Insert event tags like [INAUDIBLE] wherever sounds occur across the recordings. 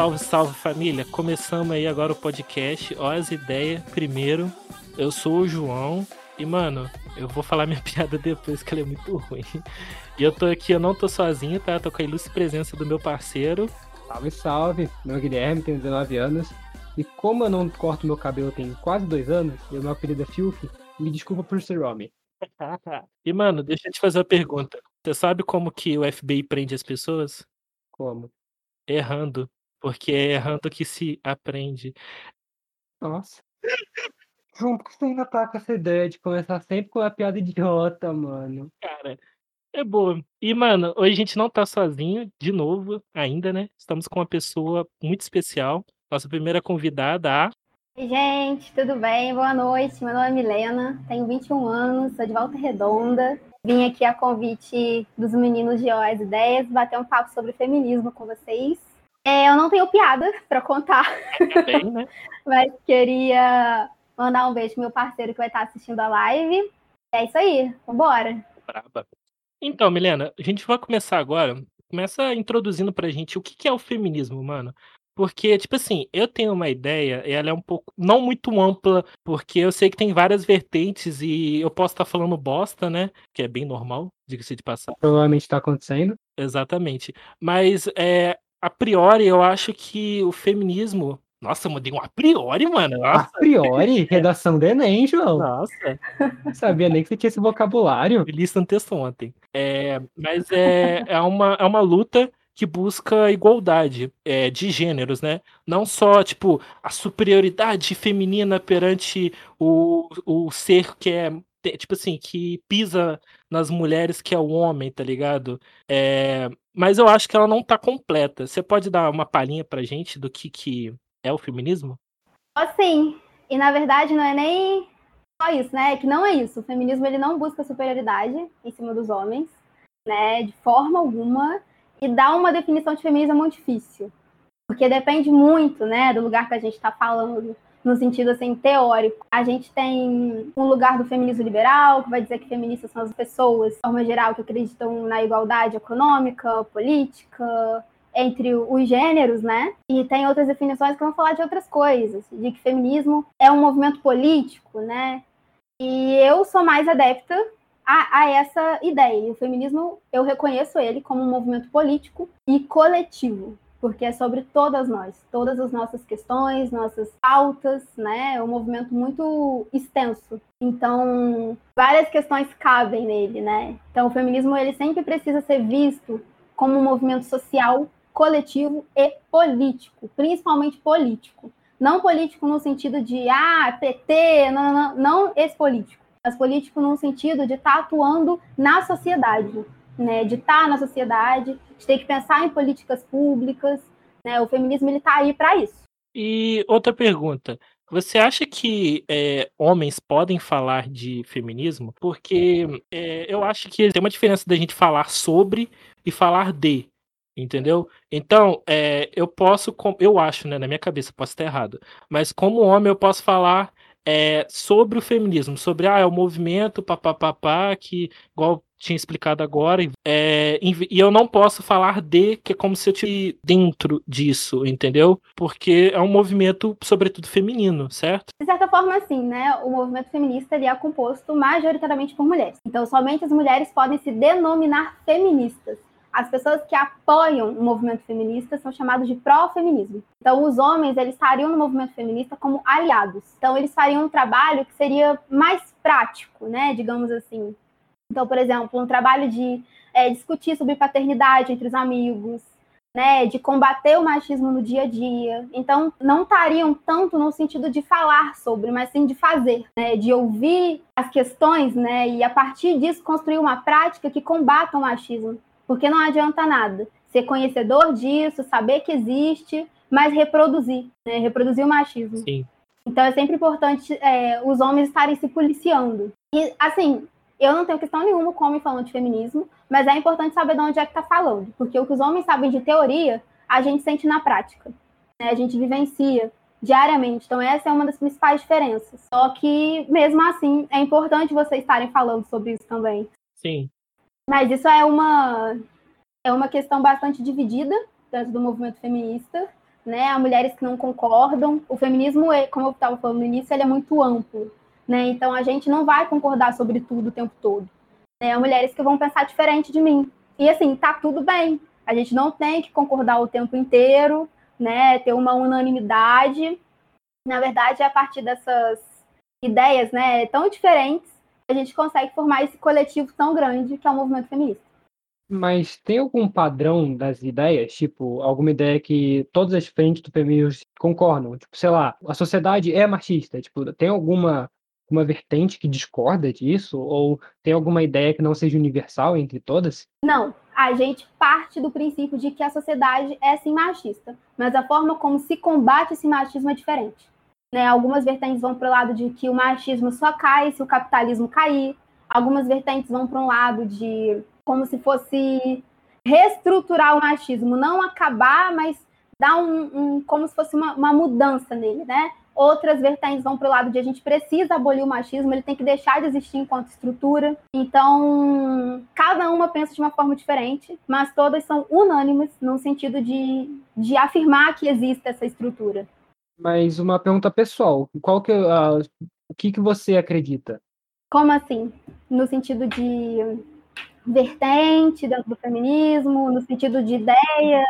Salve, salve família! Começamos aí agora o podcast. Ó, as ideias. Primeiro, eu sou o João. E, mano, eu vou falar minha [LAUGHS] piada depois que ela é muito ruim. E eu tô aqui, eu não tô sozinho, tá? Eu tô com a ilustre presença do meu parceiro. Salve, salve! Meu é Guilherme, tenho 19 anos. E como eu não corto meu cabelo tem quase dois anos, e o meu apelido é Filth, me desculpa por ser homem. [LAUGHS] e, mano, deixa eu te fazer uma pergunta. Você sabe como que o FBI prende as pessoas? Como? Errando. Porque é errando que se aprende. Nossa. Você ainda tá com essa ideia de começar sempre com uma piada idiota, mano? Cara, é boa. E, mano, hoje a gente não tá sozinho, de novo, ainda, né? Estamos com uma pessoa muito especial. Nossa primeira convidada, a. Oi, gente, tudo bem? Boa noite. Meu nome é Milena, tenho 21 anos, sou de Volta Redonda. Vim aqui a convite dos meninos de OAS Ideias bater um papo sobre feminismo com vocês. É, eu não tenho piada para contar, Bem, né? [LAUGHS] mas queria mandar um beijo pro meu parceiro que vai estar assistindo a live. É isso aí, vambora. Braba. Então, Milena, a gente vai começar agora. Começa introduzindo pra gente o que é o feminismo, mano. Porque, tipo assim, eu tenho uma ideia, e ela é um pouco, não muito ampla, porque eu sei que tem várias vertentes e eu posso estar falando bosta, né? Que é bem normal, diga-se de passar. Provavelmente tá acontecendo. Exatamente. Mas, é, a priori, eu acho que o feminismo. Nossa, eu mudei um a priori, mano. A Nossa, priori, redação do Enem, João. nossa. Não sabia nem que você tinha esse vocabulário. Eu li isso no texto ontem. É, mas é, é, uma, é uma luta que busca igualdade é, de gêneros, né? Não só, tipo, a superioridade feminina perante o, o ser que é, tipo assim, que pisa nas mulheres, que é o homem, tá ligado? É, mas eu acho que ela não tá completa. Você pode dar uma palhinha pra gente do que, que é o feminismo? Assim, e na verdade não é nem só isso, né? É que não é isso. O feminismo ele não busca superioridade em cima dos homens, né? De forma alguma. E dar uma definição de feminismo é muito difícil. Porque depende muito, né, do lugar que a gente está falando, no sentido assim, teórico. A gente tem um lugar do feminismo liberal, que vai dizer que feministas são as pessoas, de forma geral, que acreditam na igualdade econômica, política, entre os gêneros, né? E tem outras definições que vão falar de outras coisas, de que feminismo é um movimento político, né? E eu sou mais adepta a, a essa ideia. E o feminismo, eu reconheço ele como um movimento político e coletivo, porque é sobre todas nós, todas as nossas questões, nossas pautas, né? É um movimento muito extenso. Então, várias questões cabem nele, né? Então, o feminismo ele sempre precisa ser visto como um movimento social, coletivo e político, principalmente político. Não político no sentido de ah, PT, não, não, não, não esse político, mas político no sentido de estar atuando na sociedade, né? De estar na sociedade, de ter que pensar em políticas públicas, né? O feminismo está aí para isso. E outra pergunta. Você acha que é, homens podem falar de feminismo? Porque é, eu acho que tem uma diferença da gente falar sobre e falar de, entendeu? Então, é, eu posso, eu acho, né, na minha cabeça, posso estar errado, mas como homem eu posso falar é, sobre o feminismo, sobre ah, é o movimento, papapá, que igual tinha explicado agora, é, e eu não posso falar de, que é como se eu estivesse dentro disso, entendeu? Porque é um movimento, sobretudo, feminino, certo? De certa forma, assim, né? O movimento feminista ele é composto majoritariamente por mulheres. Então, somente as mulheres podem se denominar feministas. As pessoas que apoiam o movimento feminista são chamados de pró-feminismo. Então, os homens eles estariam no movimento feminista como aliados. Então, eles fariam um trabalho que seria mais prático, né? Digamos assim. Então, por exemplo, um trabalho de é, discutir sobre paternidade entre os amigos, né, de combater o machismo no dia a dia. Então, não estariam tanto no sentido de falar sobre, mas sim de fazer, né, de ouvir as questões, né, e a partir disso construir uma prática que combata o machismo, porque não adianta nada ser conhecedor disso, saber que existe, mas reproduzir, né, reproduzir o machismo. Sim. Então, é sempre importante é, os homens estarem se policiando. E, assim, eu não tenho questão nenhuma com homem falando de feminismo, mas é importante saber de onde é que está falando, porque o que os homens sabem de teoria, a gente sente na prática, né? a gente vivencia diariamente. Então, essa é uma das principais diferenças. Só que, mesmo assim, é importante vocês estarem falando sobre isso também. Sim. Mas isso é uma, é uma questão bastante dividida dentro do movimento feminista, né? Há mulheres que não concordam. O feminismo, é, como eu estava falando no início, ele é muito amplo, né? Então a gente não vai concordar sobre tudo o tempo todo. Né? Mulheres que vão pensar diferente de mim. E assim, tá tudo bem. A gente não tem que concordar o tempo inteiro, né? Ter uma unanimidade. Na verdade, é a partir dessas ideias, né, tão diferentes, a gente consegue formar esse coletivo tão grande que é o movimento feminista. Mas tem algum padrão das ideias? Tipo, alguma ideia que todas as frentes do feminismo concordam? Tipo, sei lá, a sociedade é machista. Tipo, tem alguma uma vertente que discorda disso? Ou tem alguma ideia que não seja universal entre todas? Não. A gente parte do princípio de que a sociedade é sim machista, mas a forma como se combate esse machismo é diferente. Né? Algumas vertentes vão para o lado de que o machismo só cai se o capitalismo cair. Algumas vertentes vão para um lado de como se fosse reestruturar o machismo, não acabar, mas dar um, um como se fosse uma, uma, mudança nele, né? Outras vertentes vão para o lado de a gente precisa abolir o machismo, ele tem que deixar de existir enquanto estrutura. Então, cada uma pensa de uma forma diferente, mas todas são unânimes no sentido de, de afirmar que existe essa estrutura. Mas uma pergunta pessoal, qual que uh, o que que você acredita? Como assim? No sentido de vertente dentro do feminismo, no sentido de ideia?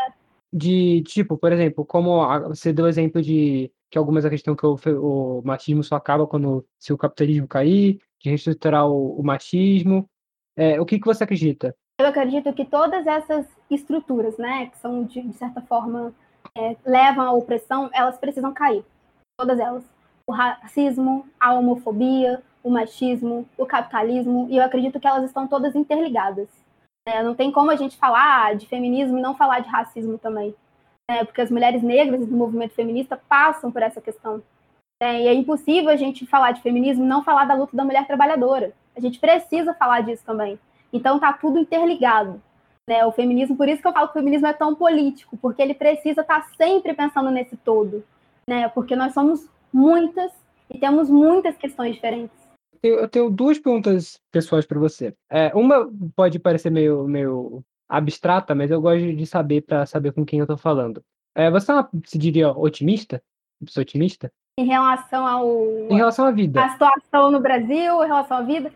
De tipo, por exemplo, como você deu exemplo de que algumas acreditam que o, o machismo só acaba quando se o capitalismo cair, de reestruturar o, o machismo. É, o que, que você acredita? Eu acredito que todas essas estruturas, né, que são de, de certa forma é, levam à opressão, elas precisam cair. Todas elas. O racismo, a homofobia, o machismo, o capitalismo, e eu acredito que elas estão todas interligadas. É, não tem como a gente falar de feminismo e não falar de racismo também. É, porque as mulheres negras do movimento feminista passam por essa questão. É, e é impossível a gente falar de feminismo e não falar da luta da mulher trabalhadora. A gente precisa falar disso também. Então tá tudo interligado. Né? O feminismo, por isso que eu falo que o feminismo é tão político, porque ele precisa estar tá sempre pensando nesse todo. Né? Porque nós somos muitas e temos muitas questões diferentes. Eu tenho duas perguntas pessoais para você. É, uma pode parecer meio, meio abstrata, mas eu gosto de saber para saber com quem eu estou falando. É, você é uma, se diria otimista? Você otimista? Em relação ao. Em relação à vida. A situação no Brasil, em relação à vida.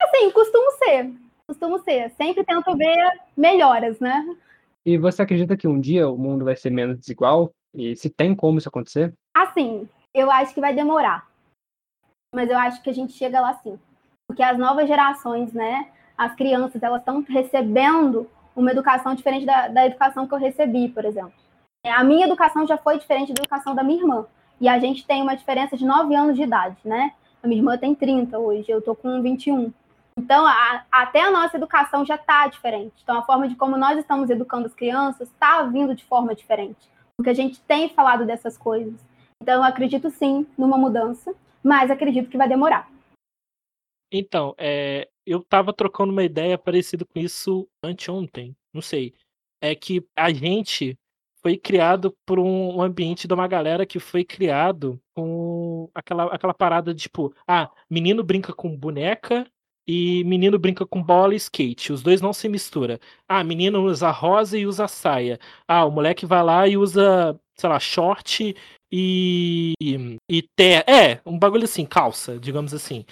Assim, costumo ser. Costumo ser. Sempre tento ver melhoras, né? E você acredita que um dia o mundo vai ser menos desigual? E se tem como isso acontecer? Assim, eu acho que vai demorar mas eu acho que a gente chega lá sim. Porque as novas gerações, né, as crianças, elas estão recebendo uma educação diferente da, da educação que eu recebi, por exemplo. A minha educação já foi diferente da educação da minha irmã. E a gente tem uma diferença de 9 anos de idade, né? A minha irmã tem 30 hoje, eu tô com 21. Então, a, até a nossa educação já está diferente. Então, a forma de como nós estamos educando as crianças está vindo de forma diferente. Porque a gente tem falado dessas coisas. Então, eu acredito sim numa mudança mas acredito que vai demorar. Então, é, eu tava trocando uma ideia parecida com isso anteontem, não sei. É que a gente foi criado por um ambiente de uma galera que foi criado com aquela, aquela parada de tipo, ah, menino brinca com boneca e menino brinca com bola e skate. Os dois não se misturam. Ah, menino usa rosa e usa saia. Ah, o moleque vai lá e usa, sei lá, short e, e ter, é, um bagulho assim, calça, digamos assim.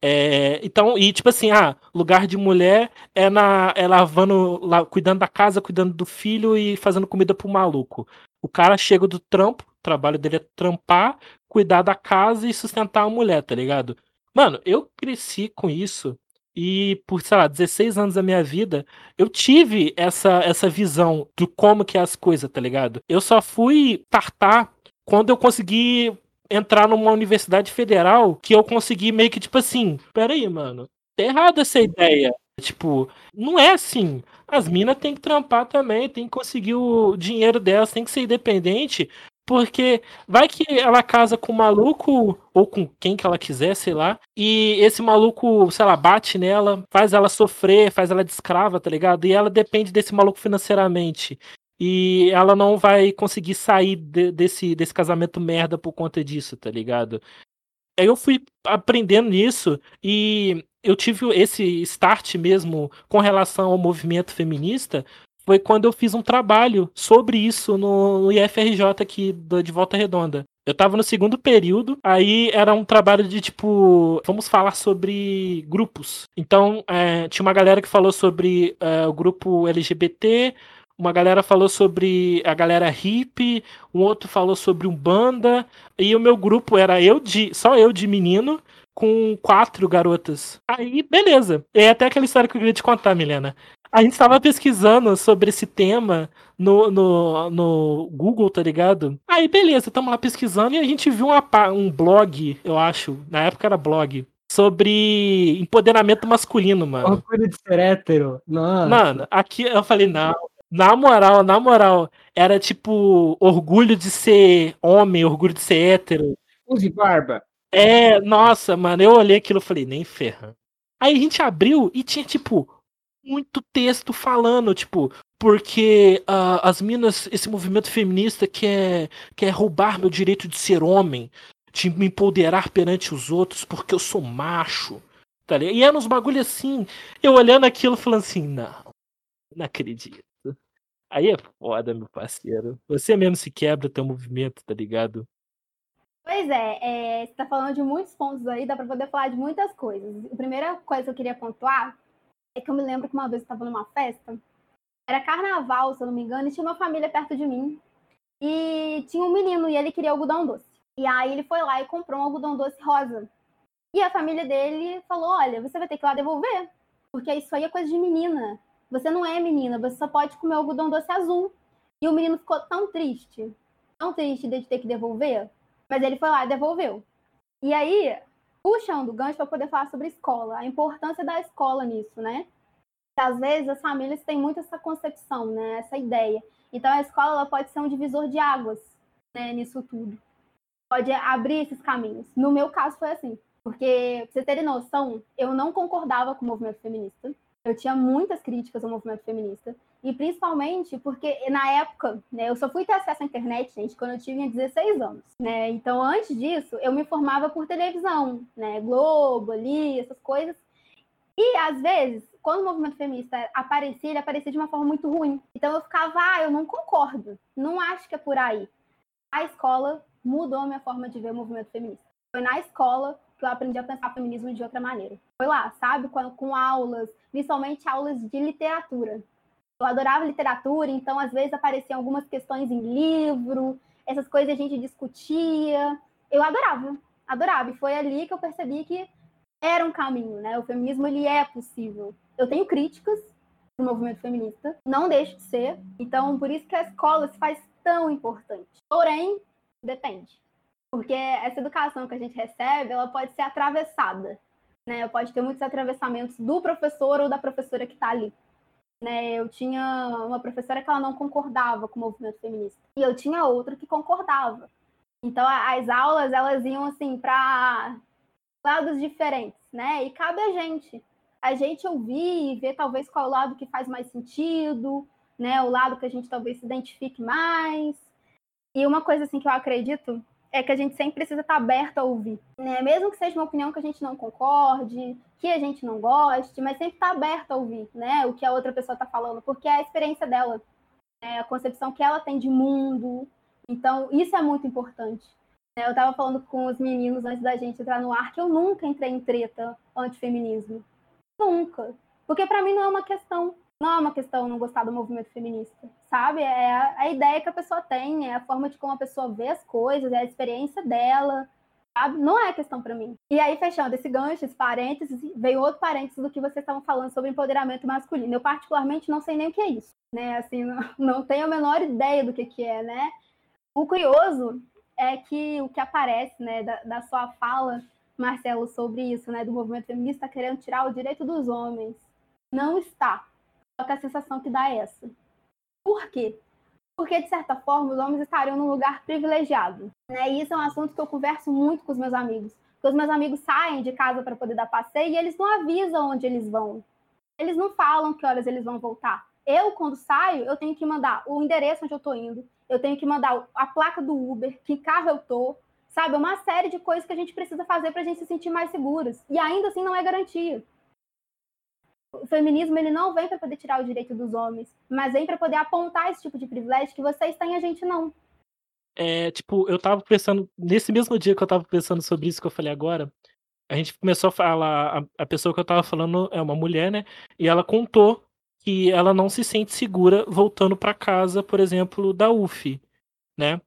É, então, e tipo assim, ah, lugar de mulher é na é lavando, lá, cuidando da casa, cuidando do filho e fazendo comida pro maluco. O cara chega do trampo, o trabalho dele é trampar, cuidar da casa e sustentar a mulher, tá ligado? Mano, eu cresci com isso e por, sei lá, 16 anos da minha vida, eu tive essa essa visão do como que é as coisas, tá ligado? Eu só fui tartar quando eu consegui entrar numa universidade federal, que eu consegui meio que, tipo assim, peraí, mano, tá errado essa ideia. Tipo, não é assim. As minas têm que trampar também, tem que conseguir o dinheiro delas, tem que ser independente, porque vai que ela casa com um maluco, ou com quem que ela quiser, sei lá, e esse maluco, sei lá, bate nela, faz ela sofrer, faz ela de escrava, tá ligado? E ela depende desse maluco financeiramente e ela não vai conseguir sair de, desse, desse casamento merda por conta disso, tá ligado? Aí eu fui aprendendo nisso e eu tive esse start mesmo com relação ao movimento feminista foi quando eu fiz um trabalho sobre isso no, IFRJ aqui de Volta Redonda. Eu tava no segundo período, aí era um trabalho de tipo, vamos falar sobre grupos. Então, é, tinha uma galera que falou sobre é, o grupo LGBT, uma galera falou sobre a galera hippie, um outro falou sobre um banda, e o meu grupo era eu de, só eu de menino, com quatro garotas. Aí, beleza. É até aquela história que eu queria te contar, Milena. A gente estava pesquisando sobre esse tema no, no, no Google, tá ligado? Aí, beleza, estamos lá pesquisando e a gente viu uma, um blog, eu acho, na época era blog, sobre empoderamento masculino, mano. Orgulho de ser hétero. Nossa. Mano, aqui eu falei, não. Na moral, na moral, era tipo orgulho de ser homem, orgulho de ser hétero. Use barba. É, nossa, mano, eu olhei aquilo e falei, nem ferra. Aí a gente abriu e tinha, tipo, muito texto falando, tipo, porque uh, as minas, esse movimento feminista quer, quer roubar meu direito de ser homem, de me empoderar perante os outros porque eu sou macho. Tá ligado? E era uns bagulho assim, eu olhando aquilo falando assim, não, não acredito. Aí é foda, meu parceiro. Você mesmo se quebra teu movimento, tá ligado? Pois é, é, você tá falando de muitos pontos aí, dá pra poder falar de muitas coisas. A primeira coisa que eu queria pontuar é que eu me lembro que uma vez eu estava numa festa, era carnaval, se eu não me engano, e tinha uma família perto de mim. E tinha um menino e ele queria algodão doce. E aí ele foi lá e comprou um algodão doce rosa. E a família dele falou: Olha, você vai ter que ir lá devolver, porque isso aí é coisa de menina. Você não é menina, você só pode comer algodão doce azul. E o menino ficou tão triste, tão triste de ter que devolver, mas ele foi lá e devolveu. E aí, puxando o gancho para poder falar sobre escola, a importância da escola nisso, né? Às vezes as famílias têm muito essa concepção, né? Essa ideia. Então a escola pode ser um divisor de águas, né? Nisso tudo. Pode abrir esses caminhos. No meu caso foi assim, porque pra vocês terem noção, eu não concordava com o movimento feminista. Eu tinha muitas críticas ao movimento feminista. E principalmente porque na época, né, eu só fui ter acesso à internet, gente, quando eu tinha 16 anos, né? Então, antes disso, eu me formava por televisão, né? Globo, ali, essas coisas. E às vezes, quando o movimento feminista aparecia, ele aparecia de uma forma muito ruim. Então eu ficava, ah, eu não concordo, não acho que é por aí. A escola mudou a minha forma de ver o movimento feminista. Foi na escola que eu aprendi a pensar feminismo de outra maneira. Foi lá, sabe, com, com aulas, principalmente aulas de literatura eu adorava literatura, então às vezes apareciam algumas questões em livro, essas coisas a gente discutia. Eu adorava, adorava. E foi ali que eu percebi que era um caminho, né? O feminismo ele é possível. Eu tenho críticas do movimento feminista, não deixo de ser. Então, por isso que a escola se faz tão importante. Porém, depende. Porque essa educação que a gente recebe, ela pode ser atravessada, né? Pode ter muitos atravessamentos do professor ou da professora que está ali né? Eu tinha uma professora que ela não concordava com o movimento feminista e eu tinha outra que concordava. Então as aulas elas iam assim para lados diferentes, né? E cabe a gente, a gente ouvir e ver talvez qual lado que faz mais sentido, né? O lado que a gente talvez se identifique mais. E uma coisa assim que eu acredito é que a gente sempre precisa estar aberto a ouvir, né? Mesmo que seja uma opinião que a gente não concorde, que a gente não goste, mas sempre estar aberto a ouvir, né? O que a outra pessoa está falando, porque é a experiência dela, né? a concepção que ela tem de mundo. Então, isso é muito importante. Né? Eu estava falando com os meninos antes da gente entrar no ar que eu nunca entrei em treta antifeminismo. Nunca. Porque para mim não é uma questão não é uma questão não gostar do movimento feminista, sabe? É a, ideia que a pessoa tem, é a forma de como a pessoa vê as coisas, é a experiência dela, sabe? Não é questão para mim. E aí, fechando esse gancho, esse parênteses, veio outro parênteses do que vocês estavam falando sobre empoderamento masculino. Eu, particularmente, não sei nem o que é isso, né? Assim, não, [LAUGHS] não tenho a menor ideia do que, que é, né? O curioso é que o que aparece, né, da, da sua fala, Marcelo, sobre isso, né, do movimento feminista querendo tirar o direito dos homens. Não está que a sensação que dá é essa. Por quê? Porque, de certa forma, os homens estariam num lugar privilegiado. Né? E isso é um assunto que eu converso muito com os meus amigos. Porque os meus amigos saem de casa para poder dar passeio e eles não avisam onde eles vão. Eles não falam que horas eles vão voltar. Eu, quando saio, eu tenho que mandar o endereço onde eu estou indo, eu tenho que mandar a placa do Uber, que carro eu tô, sabe? Uma série de coisas que a gente precisa fazer para a gente se sentir mais seguros. E ainda assim não é garantia. O feminismo ele não vem para poder tirar o direito dos homens, mas vem para poder apontar esse tipo de privilégio que vocês têm e a gente não. É, tipo, eu tava pensando, nesse mesmo dia que eu tava pensando sobre isso que eu falei agora, a gente começou a falar, a, a pessoa que eu tava falando é uma mulher, né? E ela contou que ela não se sente segura voltando para casa, por exemplo, da UF, né?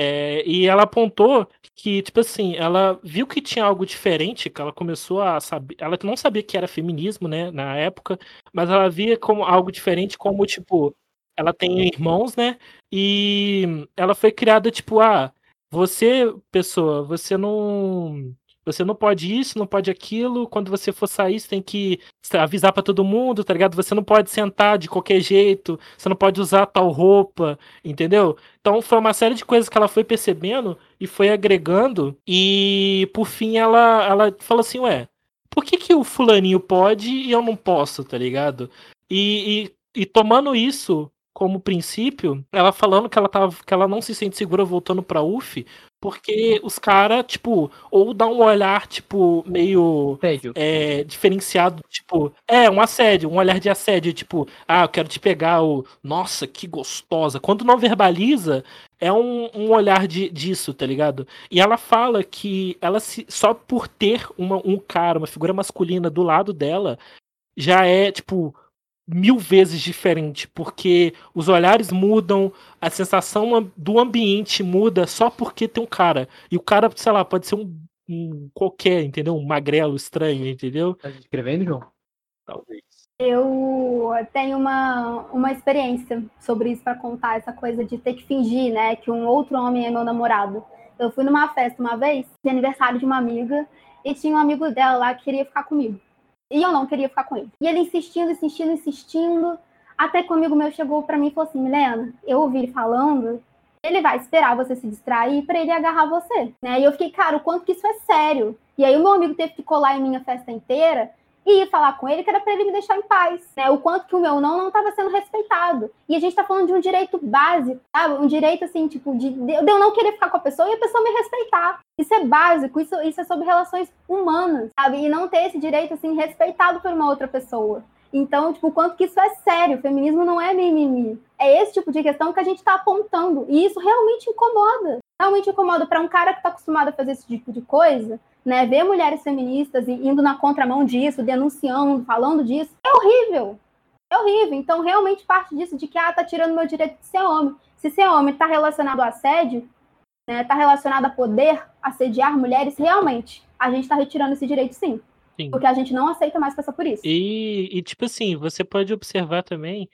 É, e ela apontou que, tipo assim, ela viu que tinha algo diferente, que ela começou a saber. Ela não sabia que era feminismo, né, na época, mas ela via como algo diferente, como, tipo, ela tem irmãos, né? E ela foi criada, tipo, ah, você, pessoa, você não você não pode isso, não pode aquilo. Quando você for sair, você tem que avisar para todo mundo, tá ligado? Você não pode sentar de qualquer jeito, você não pode usar tal roupa, entendeu? Então foi uma série de coisas que ela foi percebendo e foi agregando. E por fim ela, ela falou assim: Ué, por que, que o fulaninho pode e eu não posso, tá ligado? E, e, e tomando isso como princípio, ela falando que ela, tava, que ela não se sente segura voltando pra UF, porque os caras, tipo, ou dá um olhar, tipo, meio é, diferenciado, tipo, é, um assédio, um olhar de assédio, tipo, ah, eu quero te pegar, o nossa, que gostosa. Quando não verbaliza, é um, um olhar de, disso, tá ligado? E ela fala que ela se, só por ter uma, um cara, uma figura masculina do lado dela, já é, tipo, mil vezes diferente, porque os olhares mudam, a sensação do ambiente muda só porque tem um cara. E o cara, sei lá, pode ser um, um qualquer, entendeu? Um magrelo estranho, entendeu? Tá escrevendo, João? Talvez. Eu tenho uma, uma experiência sobre isso para contar, essa coisa de ter que fingir, né, que um outro homem é meu namorado. Eu fui numa festa uma vez, de aniversário de uma amiga, e tinha um amigo dela lá que queria ficar comigo. E eu não queria ficar com ele. E ele insistindo, insistindo, insistindo. Até que um amigo meu chegou para mim e falou assim: Milena, eu ouvi ele falando, ele vai esperar você se distrair para ele agarrar você. Né? E eu fiquei, cara, o quanto que isso é sério. E aí o meu amigo teve que colar em minha festa inteira e ir falar com ele que era para ele me deixar em paz, né? O quanto que o meu não não estava sendo respeitado. E a gente está falando de um direito básico, sabe? Um direito assim, tipo, de, de eu não querer ficar com a pessoa e a pessoa me respeitar. Isso é básico, isso, isso é sobre relações humanas, sabe? E não ter esse direito assim respeitado por uma outra pessoa. Então, tipo, quanto que isso é sério, o feminismo não é mimimi. É esse tipo de questão que a gente está apontando. E isso realmente incomoda. Realmente incomoda para um cara que está acostumado a fazer esse tipo de coisa né, ver mulheres feministas indo na contramão disso, denunciando, falando disso, é horrível. É horrível. Então, realmente parte disso de que, ah, tá tirando meu direito de ser homem. Se ser homem está relacionado ao assédio, né, tá relacionado a poder assediar mulheres, realmente, a gente está retirando esse direito sim. sim. Porque a gente não aceita mais passar por isso. E, e, tipo assim, você pode observar também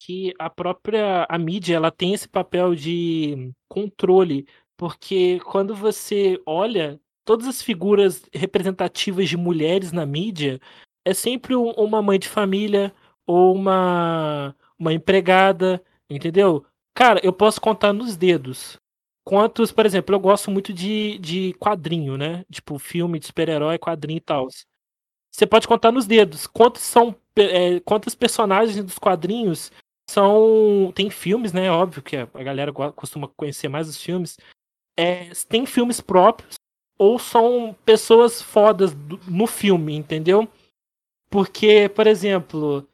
que a própria a mídia ela tem esse papel de controle, porque quando você olha todas as figuras representativas de mulheres na mídia é sempre um, uma mãe de família ou uma, uma empregada, entendeu? Cara, eu posso contar nos dedos. Quantos, por exemplo, eu gosto muito de, de quadrinho, né? Tipo, filme de super-herói, quadrinho e tal. Você pode contar nos dedos. Quantos são. É, quantos personagens dos quadrinhos são. Tem filmes, né? Óbvio que a galera costuma conhecer mais os filmes. É, tem filmes próprios ou são pessoas fodas no filme, entendeu? Porque, por exemplo,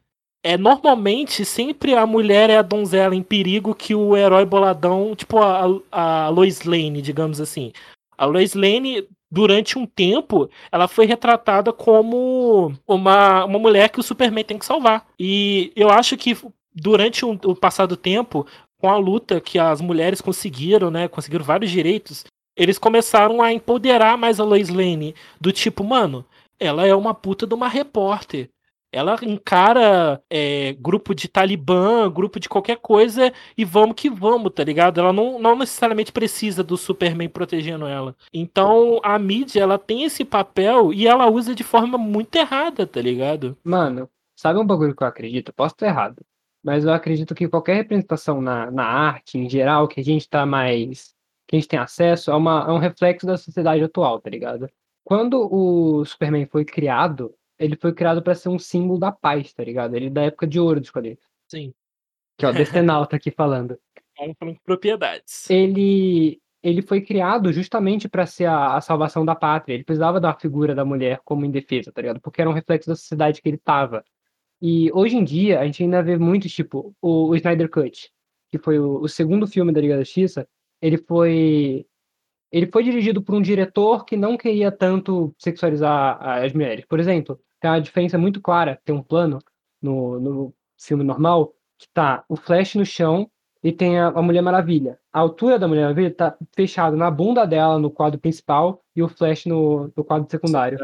é normalmente sempre a mulher é a donzela em perigo que o herói boladão, tipo a, a Lois Lane, digamos assim. A Lois Lane, durante um tempo, ela foi retratada como uma, uma mulher que o Superman tem que salvar. E eu acho que durante um, o passado tempo, com a luta que as mulheres conseguiram, né, conseguiram vários direitos, eles começaram a empoderar mais a Lois Lane. Do tipo, mano, ela é uma puta de uma repórter. Ela encara é, grupo de Talibã, grupo de qualquer coisa e vamos que vamos, tá ligado? Ela não, não necessariamente precisa do Superman protegendo ela. Então a mídia, ela tem esse papel e ela usa de forma muito errada, tá ligado? Mano, sabe um bagulho que eu acredito? Posso estar errado. Mas eu acredito que qualquer representação na, na arte, em geral, que a gente tá mais que a gente tem acesso é, uma, é um reflexo da sociedade atual, tá ligado? Quando o Superman foi criado, ele foi criado para ser um símbolo da paz, tá ligado? Ele é da época de ouro dos quadrinhos. Sim. Que é o Decenalta aqui falando. [LAUGHS] De propriedades. Ele, ele foi criado justamente para ser a, a, salvação da pátria. Ele precisava da figura da mulher como indefesa, tá ligado? Porque era um reflexo da sociedade que ele tava. E hoje em dia, a gente ainda vê muitos, tipo, o, o Snyder Cut, que foi o, o segundo filme da Liga da Justiça, ele foi ele foi dirigido por um diretor que não queria tanto sexualizar as mulheres. Por exemplo, tem uma diferença muito clara, tem um plano no, no filme normal, que tá o Flash no chão e tem a, a Mulher Maravilha. A altura da Mulher Maravilha tá fechado na bunda dela no quadro principal e o Flash no, no quadro secundário.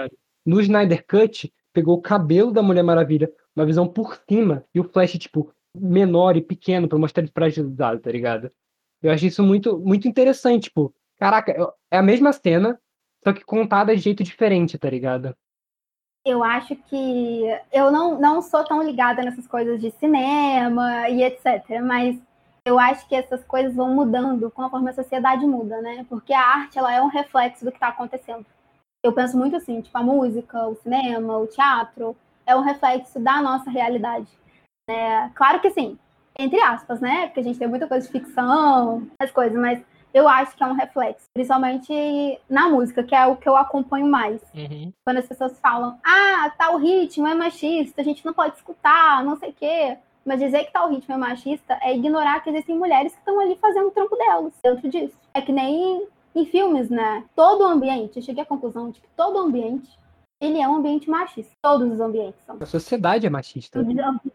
No Snyder Cut, pegou o cabelo da Mulher Maravilha, uma visão por cima, e o Flash, tipo, menor e pequeno para mostrar ele fragilizado, tá ligado? Eu achei isso muito, muito interessante, tipo, caraca, é a mesma cena, só que contada de jeito diferente, tá ligado? Eu acho que eu não, não sou tão ligada nessas coisas de cinema e etc, mas eu acho que essas coisas vão mudando conforme a sociedade muda, né? Porque a arte ela é um reflexo do que está acontecendo. Eu penso muito assim, tipo a música, o cinema, o teatro é um reflexo da nossa realidade. É, claro que sim, entre aspas, né? Porque a gente tem muita coisa de ficção, as coisas, mas eu acho que é um reflexo, principalmente na música, que é o que eu acompanho mais. Uhum. Quando as pessoas falam, ah, tal ritmo é machista, a gente não pode escutar, não sei o quê. Mas dizer que tal ritmo é machista é ignorar que existem mulheres que estão ali fazendo o trampo delas dentro disso. É que nem em filmes, né? Todo o ambiente, eu cheguei à conclusão de que todo o ambiente, ele é um ambiente machista. Todos os ambientes são. A sociedade é machista. É.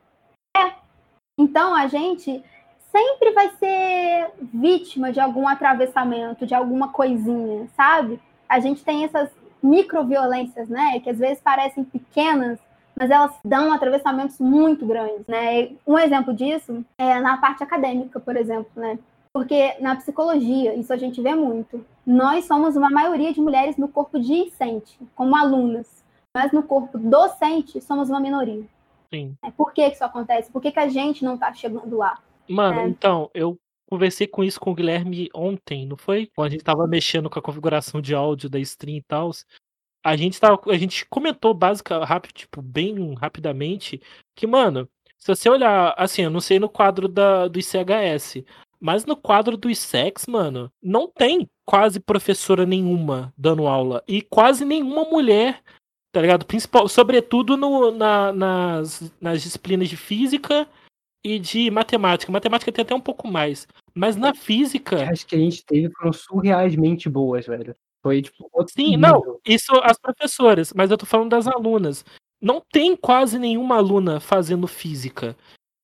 Então a gente sempre vai ser vítima de algum atravessamento, de alguma coisinha, sabe? A gente tem essas microviolências, né? Que às vezes parecem pequenas, mas elas dão atravessamentos muito grandes, né? Um exemplo disso é na parte acadêmica, por exemplo, né? Porque na psicologia, isso a gente vê muito. Nós somos uma maioria de mulheres no corpo discente, como alunas, mas no corpo docente somos uma minoria. Sim. É, por que isso acontece? Por que, que a gente não está chegando lá? Mano, É. então, eu conversei com isso com o Guilherme ontem, não foi? Quando a gente tava mexendo com a configuração de áudio da stream e tal. A gente tava, a gente comentou básica, rápido, tipo, bem rapidamente, que, mano, se você olhar, assim, eu não sei no quadro da, do ICHS, mas no quadro do ISEX, mano, não tem quase professora nenhuma dando aula. E quase nenhuma mulher, tá ligado? Principal, sobretudo no, na- nas, nas disciplinas de física e de matemática. Matemática tem até um pouco mais. Mas na física. As que a gente teve foram surrealmente boas, velho. Foi, tipo, Sim, nível. não, isso as professoras, mas eu tô falando das alunas. Não tem quase nenhuma aluna fazendo física.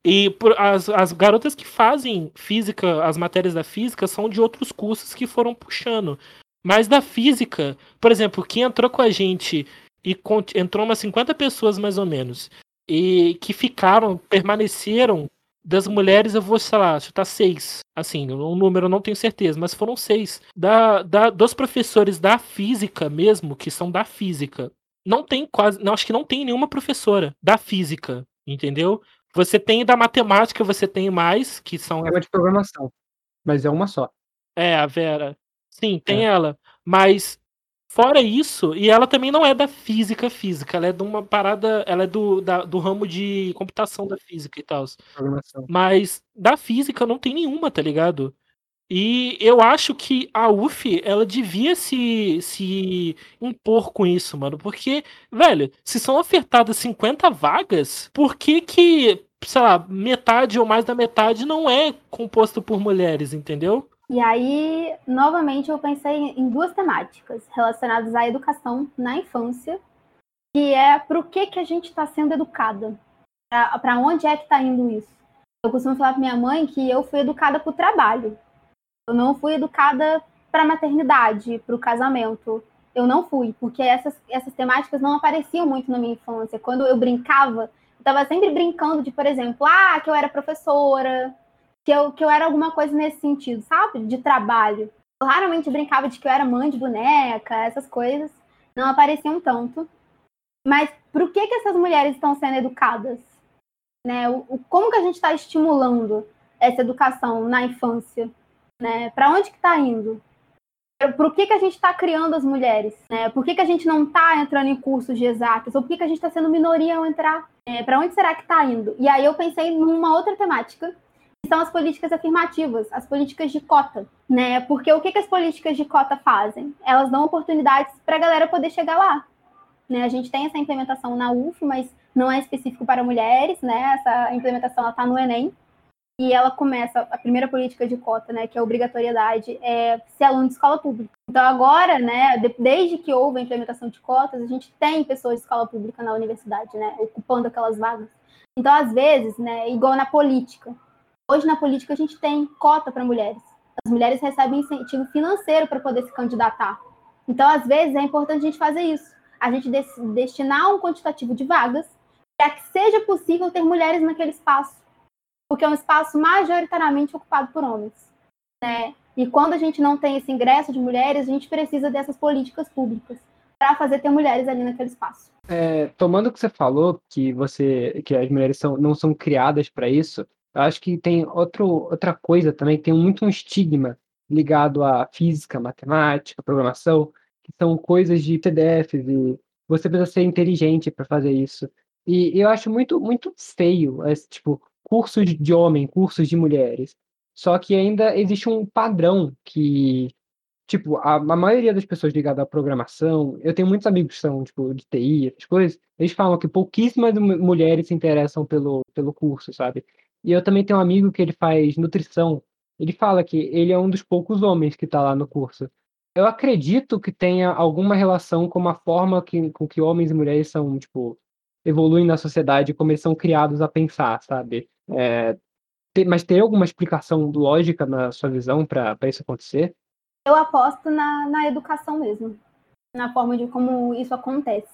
E por- as, as garotas que fazem física, as matérias da física, são de outros cursos que foram puxando. Mas da física, por exemplo, quem entrou com a gente e entrou umas 50 pessoas mais ou menos, e que ficaram, permaneceram das mulheres, eu vou, sei lá, chutar seis. Assim, um número eu não tenho certeza, mas foram seis. Da, da, dos professores da física mesmo, que são da física, não tem quase. Não, acho que não tem nenhuma professora da física, entendeu? Você tem da matemática, você tem mais, que são. É uma de programação. Mas é uma só. É, a Vera. Sim, tem É. ela. Mas fora isso, e ela também não é da física física, ela é de uma parada, ela é do, da- do ramo de computação da física e tal. Mas da física não tem nenhuma, tá ligado? E eu acho que a UF, ela devia se, se impor com isso, mano. Porque, velho, se são ofertadas 50 vagas, por que que, sei lá, metade ou mais da metade não é composto por mulheres, entendeu? E aí, novamente, eu pensei em duas temáticas relacionadas à educação na infância, que é para o que, que a gente está sendo educada, para onde é que está indo isso. Eu costumo falar para minha mãe que eu fui educada para o trabalho, eu não fui educada para a maternidade, para o casamento. Eu não fui, porque essas, essas temáticas não apareciam muito na minha infância. Quando eu brincava, eu estava sempre brincando de, por exemplo, ah, que eu era professora, que eu, que eu era alguma coisa nesse sentido, sabe? De trabalho. Eu raramente brincava de que eu era mãe de boneca, essas coisas. Não apareciam tanto. Mas por que, que essas mulheres estão sendo educadas? Né? O, o- como que a gente está estimulando essa educação na infância? Né? Para onde que está indo? Por que, que a gente está criando as mulheres? Né? Por que, que a gente não está entrando em cursos de exatas? Ou por que, que a gente está sendo minoria ao entrar? Para onde será que está indo? E aí eu pensei numa outra temática, são as políticas afirmativas, as políticas de cota, né? Porque o que, que as políticas de cota fazem? Elas dão oportunidades para a galera poder chegar lá, Né? A gente tem essa implementação na UF, mas não é específico para mulheres, né? Essa implementação está no Enem. E ela começa, a primeira política de cota, né, que é obrigatoriedade, é ser aluno de escola pública. Então, agora, né, desde que houve a implementação de cotas, a gente tem pessoas de escola pública na universidade, né, ocupando aquelas vagas. Então, às vezes, né, igual na política. Hoje, na política, a gente tem cota para mulheres. As mulheres recebem incentivo financeiro para poder se candidatar. Então, às vezes, é importante a gente fazer isso. A gente destinar um quantitativo de vagas para que seja possível ter mulheres naquele espaço. Porque é um espaço majoritariamente ocupado por homens. Né? E quando a gente não tem esse ingresso de mulheres, a gente precisa dessas políticas públicas para fazer ter mulheres ali naquele espaço. É, tomando o que você falou, que você que as mulheres são, não são criadas para isso, eu acho que tem outro, outra coisa também, tem muito um estigma ligado à física, matemática, programação, que são coisas de PDFs e você precisa ser inteligente para fazer isso. E eu acho muito muito feio, esse, tipo, cursos de homem, cursos de mulheres. Só que ainda existe um padrão que, tipo, a, a maioria das pessoas ligadas à programação, eu tenho muitos amigos que são, tipo, de TI, essas coisas, eles falam que pouquíssimas mulheres se interessam pelo, pelo curso, sabe? E eu também tenho um amigo que ele faz nutrição. Ele fala que ele é um dos poucos homens que está lá no curso. Eu acredito que tenha alguma relação com a forma que, com que homens e mulheres são, tipo, evoluem na sociedade, como eles são criados a pensar, sabe? É, ter, mas tem alguma explicação lógica na sua visão para isso acontecer? Eu aposto na, na educação mesmo, na forma de como isso acontece.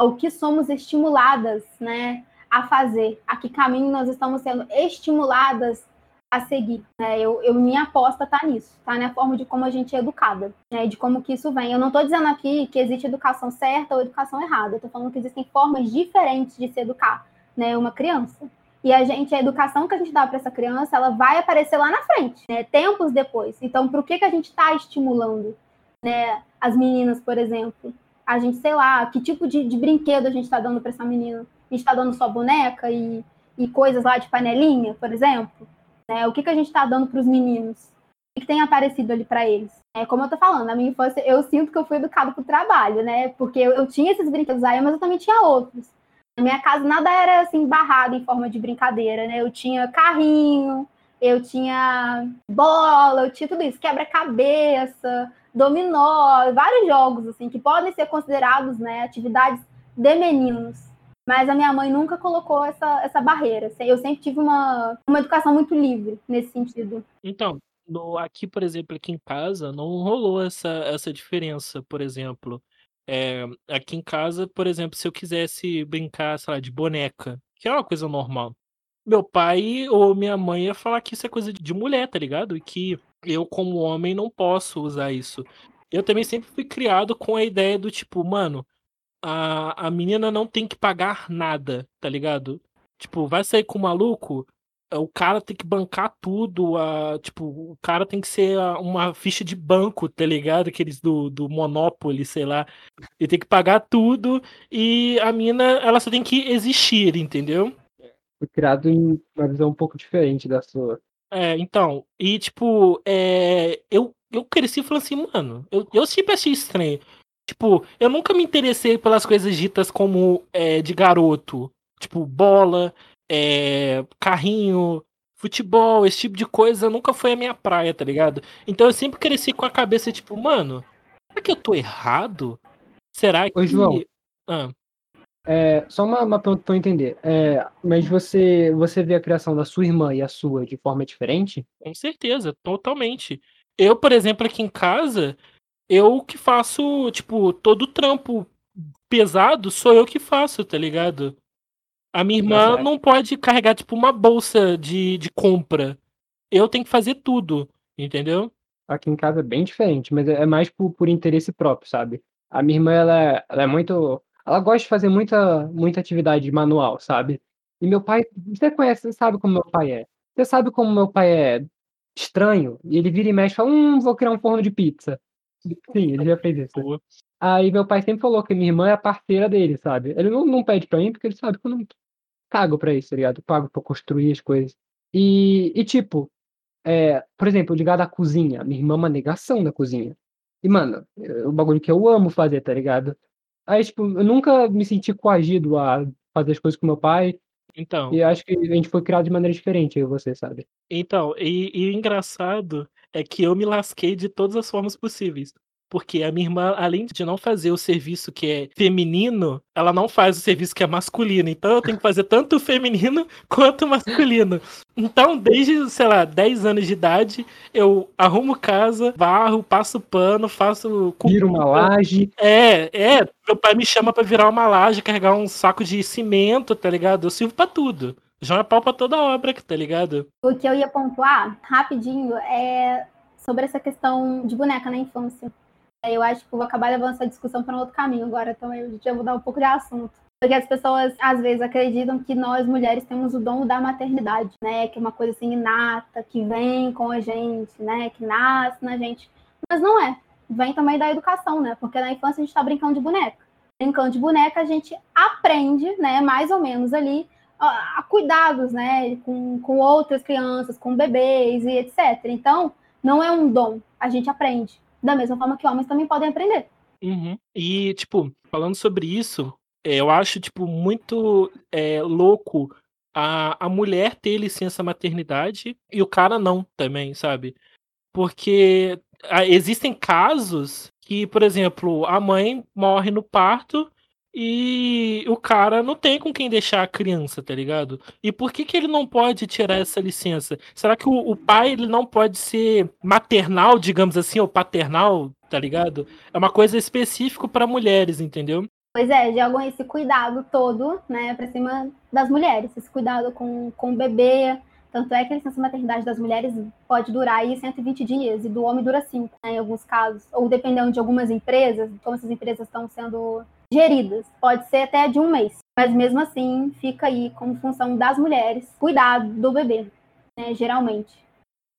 O que somos estimuladas, né? A fazer, a que caminho nós estamos sendo estimuladas a seguir. Né? Eu, eu, minha aposta está nisso, tá na forma de como a gente é educada, né? de como que isso vem. Eu não estou dizendo aqui que existe educação certa ou educação errada, estou falando que existem formas diferentes de se educar né? uma criança. E a gente, a educação que a gente dá para essa criança, ela vai aparecer lá na frente, né? tempos depois. Então, o que, que a gente está estimulando né? as meninas, por exemplo? A gente, sei lá, que tipo de, de brinquedo a gente está dando para essa menina? Está dando só boneca e, e coisas lá de panelinha, por exemplo? Né? O que, que a gente está dando para os meninos? O que, que tem aparecido ali para eles? É, como eu tô falando, na minha infância eu sinto que eu fui educado para o trabalho, né? Porque eu, eu, tinha esses brinquedos aí, mas eu também tinha outros. Na minha casa nada era assim barrado em forma de brincadeira, né? Eu tinha carrinho, eu tinha bola, eu tinha tudo isso, quebra-cabeça, dominó, vários jogos assim que podem ser considerados, né, atividades de meninos mas a minha mãe nunca colocou essa, essa barreira. Eu sempre tive uma, uma educação muito livre nesse sentido. Então, no, aqui, por exemplo, aqui em casa, não rolou essa, essa diferença, por exemplo. É, aqui em casa, por exemplo, se eu quisesse brincar, sei lá, de boneca, que é uma coisa normal, meu pai ou minha mãe ia falar que isso é coisa de mulher, tá ligado? E que eu, como homem, não posso usar isso. Eu também sempre fui criado com a ideia do tipo, mano, a, a menina não tem que pagar nada, tá ligado? Tipo, vai sair com o maluco, é, o cara tem que bancar tudo, a, tipo, o cara tem que ser uma ficha de banco, tá ligado? Aqueles do, do Monopoly, sei lá. Ele tem que pagar tudo e a mina, ela só tem que existir, entendeu? Foi criado em uma visão um pouco diferente da sua. É, então, e tipo, é, eu, eu cresci falando assim, mano, eu, eu sempre achei estranho. Tipo, eu nunca me interessei pelas coisas ditas como é, de garoto. Tipo, bola, é, carrinho, futebol, esse tipo de coisa nunca foi a minha praia, tá ligado? Então eu sempre cresci com a cabeça, tipo, mano, será que eu tô errado? Será que. Ô, João. Ah. É, só uma, uma pergunta pra eu entender. É, mas você, você vê a criação da sua irmã e a sua de forma diferente? Com certeza, totalmente. Eu, por exemplo, aqui em casa, eu que faço, tipo, todo o trampo pesado sou eu que faço, tá ligado? A minha irmã não pode carregar, tipo, uma bolsa de, de compra. Eu tenho que fazer tudo, entendeu? Aqui em casa é bem diferente, mas é mais por, por interesse próprio, sabe? A minha irmã, ela, é, ela é muito. Ela gosta de fazer muita, muita atividade manual, sabe? E meu pai, você conhece, você sabe como meu pai é. Você sabe como meu pai é estranho, e ele vira e mexe e fala: Hum, vou criar um forno de pizza. Sim, ele já fez isso. Boa. Aí meu pai sempre falou que minha irmã é a parceira dele, sabe? Ele não, não pede pra mim porque ele sabe que eu não pago pra isso, tá ligado? pago pra construir as coisas. E, e tipo, é, por exemplo, ligado à cozinha. Minha irmã é uma negação da cozinha. E, mano, é o bagulho que eu amo fazer, tá ligado? Aí, tipo, eu nunca me senti coagido a fazer as coisas com meu pai. Então. E acho que a gente foi criado de maneira diferente, eu e você, sabe? Então, e, e engraçado é que eu me lasquei de todas as formas possíveis. Porque a minha irmã, além de não fazer o serviço que é feminino, ela não faz o serviço que é masculino. Então eu tenho que fazer tanto o feminino [LAUGHS] quanto o masculino. Então, desde, sei lá, 10 anos de idade, eu arrumo casa, varro, passo pano, faço. Vira uma laje. É, é. Meu pai me chama para virar uma laje, carregar um saco de cimento, tá ligado? Eu sirvo pra tudo. É pau pra toda obra, tá ligado? O que eu ia pontuar, rapidinho, é sobre essa questão de boneca na infância. Eu acho que vou acabar levando essa discussão para um outro caminho agora, então eu já vou dar um pouco de assunto. Porque as pessoas, às vezes, acreditam que nós, mulheres, temos o dom da maternidade, né? Que é uma coisa assim inata, que vem com a gente, né? Que nasce na gente. Mas não é. Vem também da educação, né? Porque na infância a gente está brincando de boneca. Brincando de boneca, a gente aprende, né? Mais ou menos ali, a, cuidados, né? Com, com outras crianças, com bebês e etc. Então, não é um dom, a gente aprende da mesma forma que homens também podem aprender. Uhum. E, tipo, falando sobre isso, é, eu acho, tipo, muito é, louco a, a mulher ter licença maternidade e o cara não também, sabe? Porque a, existem casos que, por exemplo, a mãe morre no parto e o cara não tem com quem deixar a criança, tá ligado? E por que, que ele não pode tirar essa licença? Será que o, o pai ele não pode ser maternal, digamos assim, ou paternal, tá ligado? É uma coisa específica para mulheres, entendeu? Pois é, jogam esse cuidado todo, né, pra cima das mulheres, esse cuidado com, com o bebê. Tanto é que a licença maternidade das mulheres pode durar aí 120 dias e do homem dura 5, né, em alguns casos. Ou dependendo de algumas empresas, como essas empresas estão sendo geridas. Pode ser até de um mês. Mas mesmo assim, fica aí como função das mulheres cuidar do bebê, né, geralmente.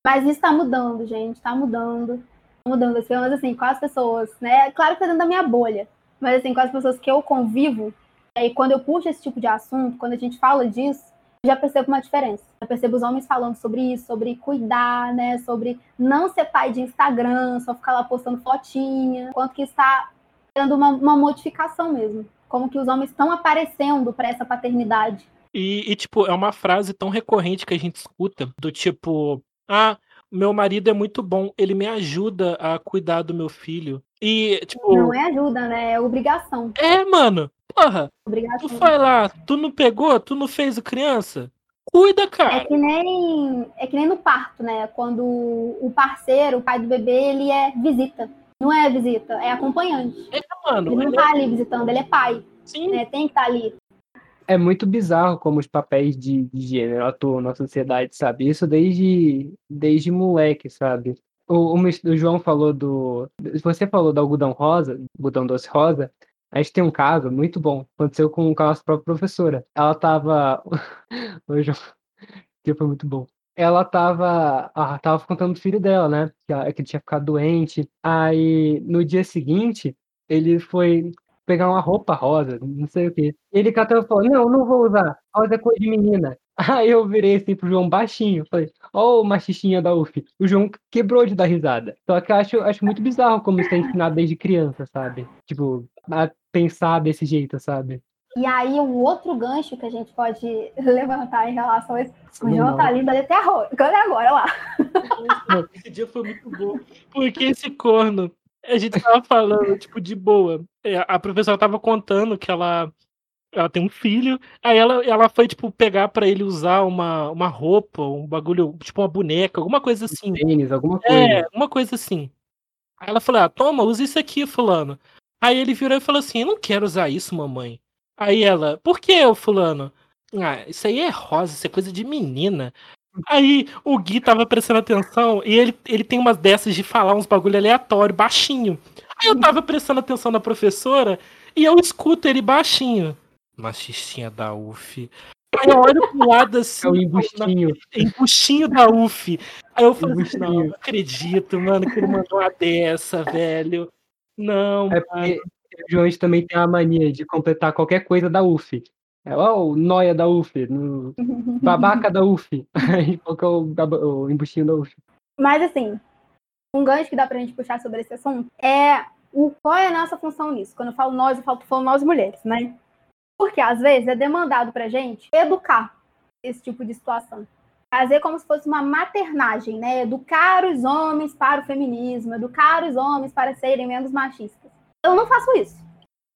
Mas isso está mudando, gente, está mudando. Tá mudando, assim, mas assim, com as pessoas, né? Claro que tá dentro da minha bolha, mas assim, com as pessoas que eu convivo, e quando eu puxo esse tipo de assunto, quando a gente fala disso, já percebo uma diferença. Já percebo os homens falando sobre isso, sobre cuidar, né? Sobre não ser pai de Instagram, só ficar lá postando fotinha. Quanto que está tendo uma, uma modificação mesmo. Como que os homens estão aparecendo para essa paternidade. E, e, tipo, é uma frase tão recorrente que a gente escuta, do tipo, ah, meu marido é muito bom, ele me ajuda a cuidar do meu filho. E, tipo. Não é ajuda, né? É obrigação. É, mano. Porra. Obrigação. Tu foi lá, tu não pegou, tu não fez o criança? Cuida, cara. É que nem, é que nem no parto, né? Quando o parceiro, o pai do bebê, ele é visita. Não é visita, é acompanhante. É, mano, ele não tá é... ali visitando, ele é pai. Sim. Né? Tem que estar tá ali. É muito bizarro como os papéis de, de gênero atuam na sociedade, sabe? Isso desde, desde moleque, sabe? O, o, o João falou do. Você falou do algodão rosa, algodão doce rosa. A gente tem um caso muito bom. Aconteceu com, com a nossa própria professora. Ela tava. [LAUGHS] o João. Que foi muito bom ela tava, ah, tava contando do filho dela, né? Que, ela, que ele tinha ficado doente. Aí, no dia seguinte, ele foi pegar uma roupa rosa, não sei o quê. Ele catou e falou: Não, não vou usar. Rosa é coisa de menina. [LAUGHS] Aí eu virei assim pro João baixinho. Falei: Ó, oh, machistinha da UF. O João quebrou de dar risada. Só que eu acho, acho muito bizarro como isso é ensinado desde criança, sabe? Tipo, a pensar desse jeito, sabe? E aí, um outro gancho que a gente pode [LAUGHS] levantar em relação a isso. O João tá lindo ali até agora, agora lá. [LAUGHS] Esse dia foi muito bom. Porque esse corno, a gente tava falando, tipo, de boa. É, a professora tava contando que ela, ela tem um filho. Aí ela, ela foi, tipo, pegar para ele usar uma, uma roupa, um bagulho, tipo uma boneca, alguma coisa assim. Tênis, alguma coisa. É, uma coisa assim. Aí ela falou: ah, toma, usa isso aqui, fulano. Aí ele virou e falou assim: eu não quero usar isso, mamãe. Aí ela, por que, o fulano? Ah, isso aí é rosa, isso é coisa de menina. Aí o Gui tava prestando atenção e ele, ele tem umas dessas de falar uns bagulho aleatório, baixinho. Aí eu tava prestando atenção na professora e eu escuto ele baixinho. Machistinha da UF. Aí eu olho pro lado assim. É o embustinho. Na, embustinho da UF. Aí eu falo assim, não, não acredito, mano, que ele mandou uma dessa, velho. Não, é porque o João também tem a mania de completar qualquer coisa da UF. É o noia da UF, no [LAUGHS] babaca da UF. Aí [LAUGHS] qual é o, o embustinho da UF? Mas assim, um gancho que dá pra gente puxar sobre esse assunto é o, qual é a nossa função nisso? Quando eu falo nós, eu falo, falo nós mulheres, né? Porque às vezes é demandado pra gente educar esse tipo de situação. Fazer como se fosse uma maternagem, né? Educar os homens para o feminismo, educar os homens para serem menos machistas. Eu não faço isso.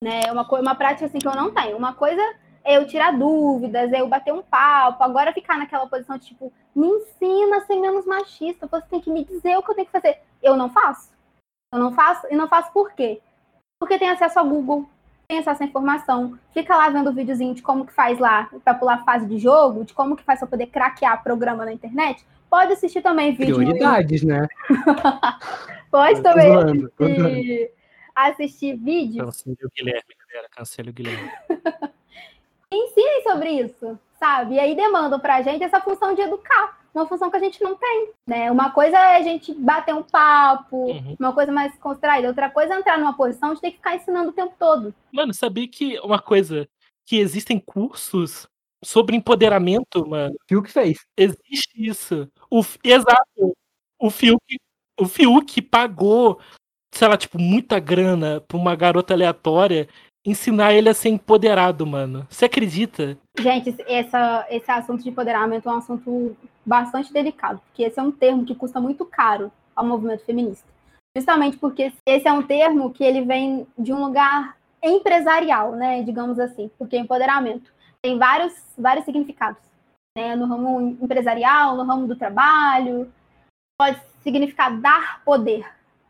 Né? É uma, uma prática assim que eu não tenho. Uma coisa é eu tirar dúvidas, é eu bater um papo. Agora ficar naquela posição de tipo, me ensina a ser menos machista, você tem que me dizer o que eu tenho que fazer. Eu não faço. Eu não faço, e não faço por quê? Porque tem acesso ao Google, tem acesso à informação, fica lá vendo o videozinho de como que faz lá para pular fase de jogo, de como que faz para poder craquear programa na internet. Pode assistir também vídeo. Prioridades, né? [LAUGHS] Pode também assistir, assistir vídeo. Cancele o Guilherme, galera. Cancele o Guilherme. [LAUGHS] Ensinem sobre isso, sabe? E aí demandam pra gente essa função de educar uma função que a gente não tem, né? Uma coisa é a gente bater um papo, uhum. uma coisa mais contraída, outra coisa é entrar numa posição de ter que ficar ensinando o tempo todo. Mano, sabia que uma coisa que existem cursos sobre empoderamento, mano. O Fiuk fez. Existe isso. O, exato. O Fiuk, o Fiuk pagou, sei lá, tipo, muita grana pra uma garota aleatória ensinar ele a ser empoderado, mano. Você acredita? Gente, essa, esse assunto de empoderamento é um assunto bastante delicado, porque esse é um termo que custa muito caro ao movimento feminista. Justamente porque esse é um termo que ele vem de um lugar empresarial, né, digamos assim, porque empoderamento tem vários, vários significados, né, no ramo empresarial, no ramo do trabalho, pode significar dar poder,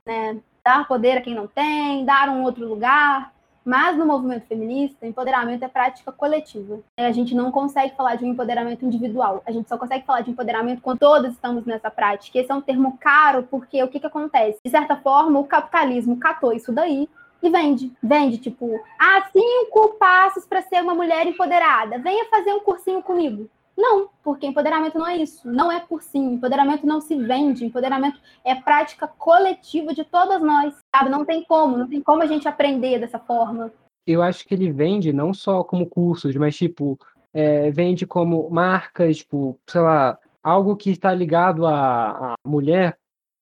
né, dar poder a quem não tem, dar um outro lugar, mas no movimento feminista, empoderamento é prática coletiva. A gente não consegue falar de um empoderamento individual. A gente só consegue falar de empoderamento quando todos estamos nessa prática. Esse é um termo caro porque o que, que acontece? De certa forma, o capitalismo catou isso daí e vende. Vende, tipo, ah, cinco passos para ser uma mulher empoderada. Venha fazer um cursinho comigo. Não, porque empoderamento não é isso, não é por si. Empoderamento não se vende, empoderamento é prática coletiva de todas nós, sabe? Não tem como, não tem como a gente aprender dessa forma. Eu acho que ele vende não só como cursos, mas tipo, é, vende como marcas, tipo, sei lá, algo que está ligado à, à mulher.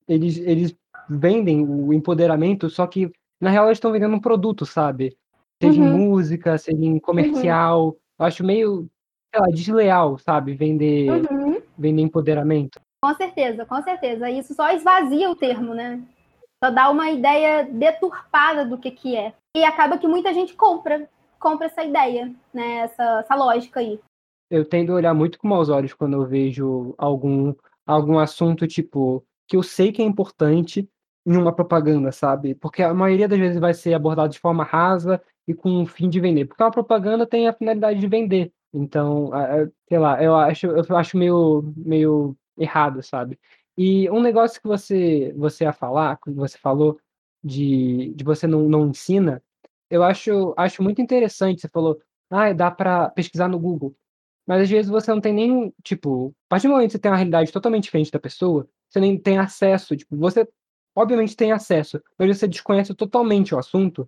Eles, eles vendem o empoderamento, só que na real eles estão vendendo um produto, sabe? Seja uhum. em música, seja em comercial. Uhum. Eu acho meio sei lá, desleal, sabe? Vender, uhum. vender empoderamento. Com certeza, com certeza. Isso só esvazia o termo, né? Só dá uma ideia deturpada do que, que é. E acaba que muita gente compra, compra essa ideia, né? Essa, essa lógica aí. Eu tendo a olhar muito com maus olhos quando eu vejo algum, algum assunto, tipo, que eu sei que é importante em uma propaganda, sabe? Porque a maioria das vezes vai ser abordado de forma rasa e com o fim de vender. Porque uma propaganda tem a finalidade de vender. Então, sei lá, eu acho, eu acho meio, meio errado, sabe? E um negócio que você, você ia falar, que você falou de, de você não, não ensina, eu acho, acho muito interessante. Você falou, ah, dá para pesquisar no Google. Mas às vezes você não tem nem, tipo, a partir do momento que você tem uma realidade totalmente diferente da pessoa, você nem tem acesso, tipo, você obviamente tem acesso, mas você desconhece totalmente o assunto,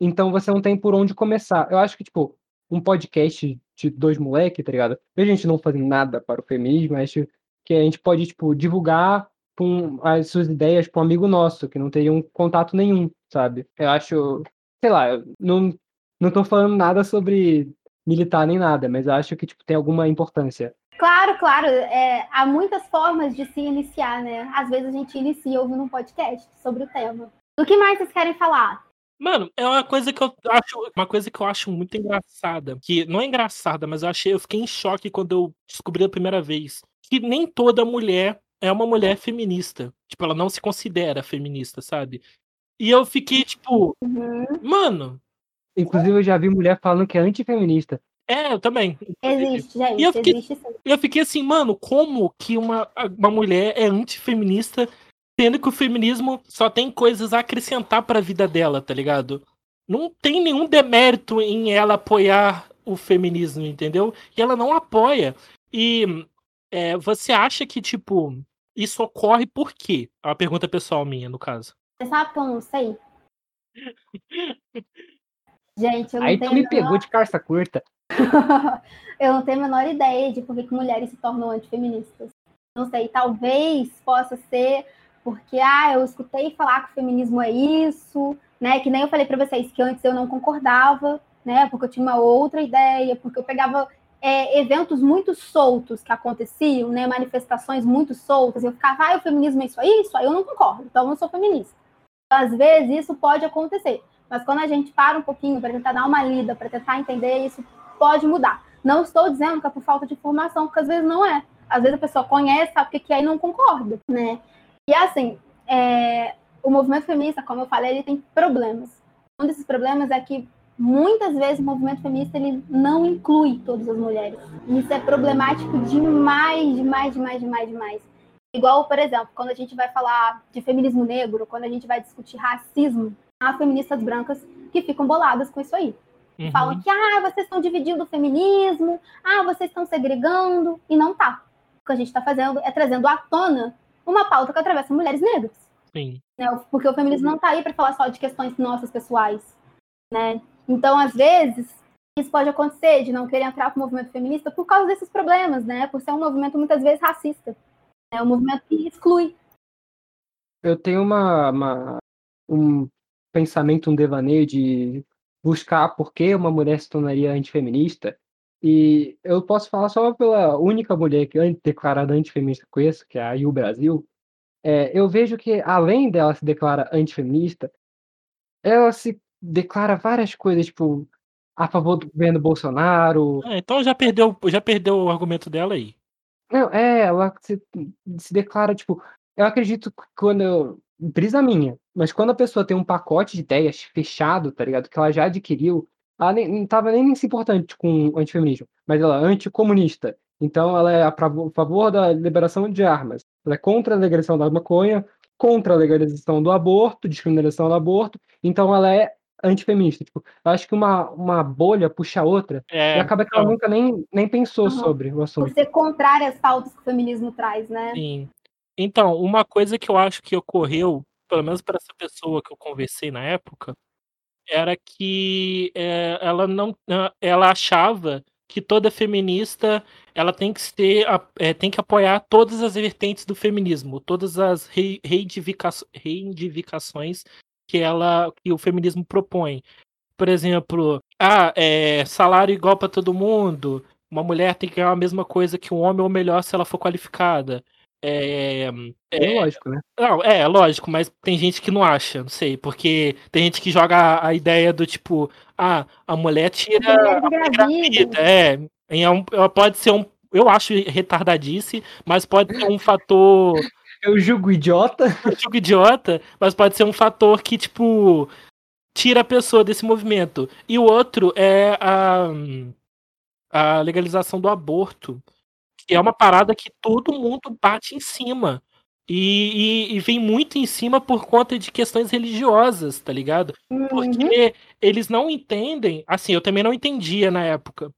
então você não tem por onde começar. Eu acho que, tipo, um podcast de dois moleques, tá ligado? Mesmo a gente não fazendo nada para o feminismo, acho que a gente pode, tipo, divulgar com as suas ideias para um amigo nosso, que não teria um contato nenhum, sabe? Eu acho, sei lá, não, não tô falando nada sobre militar nem nada, mas acho que, tipo, tem alguma importância. Claro, claro. É, há muitas formas de se iniciar, né? Às vezes a gente inicia ouvindo um podcast sobre o tema. Do que mais vocês querem falar? Mano, é uma coisa que eu acho, uma coisa que eu acho muito engraçada, que não é engraçada, mas eu achei, eu fiquei em choque quando eu descobri a primeira vez, que nem toda mulher é uma mulher feminista. Tipo, ela não se considera feminista, sabe? E eu fiquei tipo, uhum. mano, inclusive eu já vi mulher falando que é antifeminista. É, eu também. Existe, gente. E eu fiquei, existe sim. eu fiquei assim, mano, como que uma, uma mulher é antifeminista Sendo que o feminismo só tem coisas a acrescentar para a vida dela, tá ligado? Não tem nenhum demérito em ela apoiar o feminismo, entendeu? E ela não apoia. E é, você acha que, tipo, isso ocorre por quê? É uma pergunta pessoal minha, no caso. Você sabe que eu não sei? Gente, eu não Aí tenho tu me menor... pegou de calça curta. [LAUGHS] eu não tenho a menor ideia de por que mulheres se tornam antifeministas. Não sei, talvez possa ser porque, ah, eu escutei falar que o feminismo é isso, né? Que nem eu falei para vocês que antes eu não concordava, né? Porque eu tinha uma outra ideia, porque eu pegava é, eventos muito soltos que aconteciam, né? Manifestações muito soltas, eu ficava, ah, o feminismo é isso aí, isso aí eu não concordo, então eu não sou feminista. Às vezes isso pode acontecer, mas quando a gente para um pouquinho para tentar dar uma lida, para tentar entender, isso pode mudar. Não estou dizendo que é por falta de informação, porque às vezes não é. Às vezes a pessoa conhece, sabe o que é e não concorda, né? E assim, é, o movimento feminista, como eu falei, ele tem problemas. Um desses problemas é que muitas vezes o movimento feminista ele não inclui todas as mulheres. Isso é problemático demais, demais, demais, demais, demais. Igual, por exemplo, quando a gente vai falar de feminismo negro, quando a gente vai discutir racismo, há feministas brancas que ficam boladas com isso aí. Uhum. Falam que, ah, vocês estão dividindo o feminismo, ah, vocês estão segregando, e não tá. O que a gente está fazendo é trazendo à tona uma pauta que atravessa mulheres negras. Sim. Né? Porque o feminismo não está aí para falar só de questões nossas pessoais. Né? Então, às vezes, isso pode acontecer de não querer entrar para o movimento feminista por causa desses problemas, né? Por ser um movimento muitas vezes racista. É um movimento que exclui. Eu tenho uma, uma um pensamento, um devaneio de buscar por que uma mulher se tornaria antifeminista. E eu posso falar só pela única mulher que é declarada antifeminista que conheço, que é a Yu Brasil. É, eu vejo que, além dela se declarar antifeminista, ela se declara várias coisas, tipo, a favor do governo Bolsonaro. É, então já perdeu, já perdeu o argumento dela aí. Não, é, ela se, se declara, tipo, eu acredito que quando eu, brisa minha, mas quando a pessoa tem um pacote de ideias fechado, tá ligado? Que ela já adquiriu, ela nem, não tava nem se importante com o antifeminismo, mas ela é anticomunista. Então ela é a favor da liberação de armas. Ela é contra a legalização da maconha, contra a legalização do aborto, descriminalização do aborto. Então ela é antifeminista. Tipo, eu acho que uma, uma bolha puxa a outra é, e acaba que ela então... nunca nem, nem pensou uhum. sobre o assunto. Por ser contrária às pautas que o feminismo traz, né? Sim. Então, uma coisa que eu acho que ocorreu, pelo menos para essa pessoa que eu conversei na época, era que é, ela não, ela achava que toda feminista ela tem que ser, é, tem que apoiar todas as vertentes do feminismo, todas as reivindicações que ela, que o feminismo propõe. Por exemplo, ah, é, salário igual para todo mundo, uma mulher tem que ganhar a mesma coisa que um homem ou melhor se ela for qualificada. É, é, é, lógico, né? Não, é, lógico, mas tem gente que não acha, não sei, porque tem gente que joga a, ideia do tipo, ah, a mulher tira a vida, é, é um, pode ser um, eu acho retardadice, mas pode ser um fator. [LAUGHS] Eu julgo idiota. [LAUGHS] Eu julgo idiota, mas pode ser um fator que, tipo, tira a pessoa desse movimento. E o outro é a, a legalização do aborto que é uma parada que todo mundo bate em cima. E, e, e, vem muito em cima por conta de questões religiosas, tá ligado? Uhum. Porque eles não entendem, assim, eu também não entendia na época.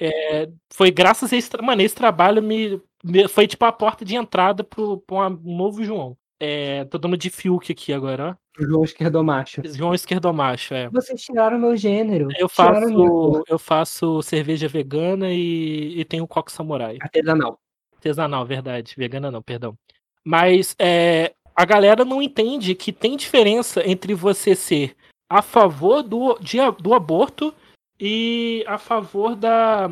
É, foi graças a esse, mano, esse trabalho me, me, foi tipo a porta de entrada pro, pro um novo João. É, tô dando de Fiuk aqui agora, ó. João Esquerdomacho. João Esquerdomacho, é. Vocês tiraram meu gênero. Eu faço, eu faço cerveja vegana e, e tenho coque samurai. Artesanal. Artesanal, verdade. Vegana não, perdão. Mas é, a galera não entende que tem diferença entre você ser a favor do, de, do aborto e a favor da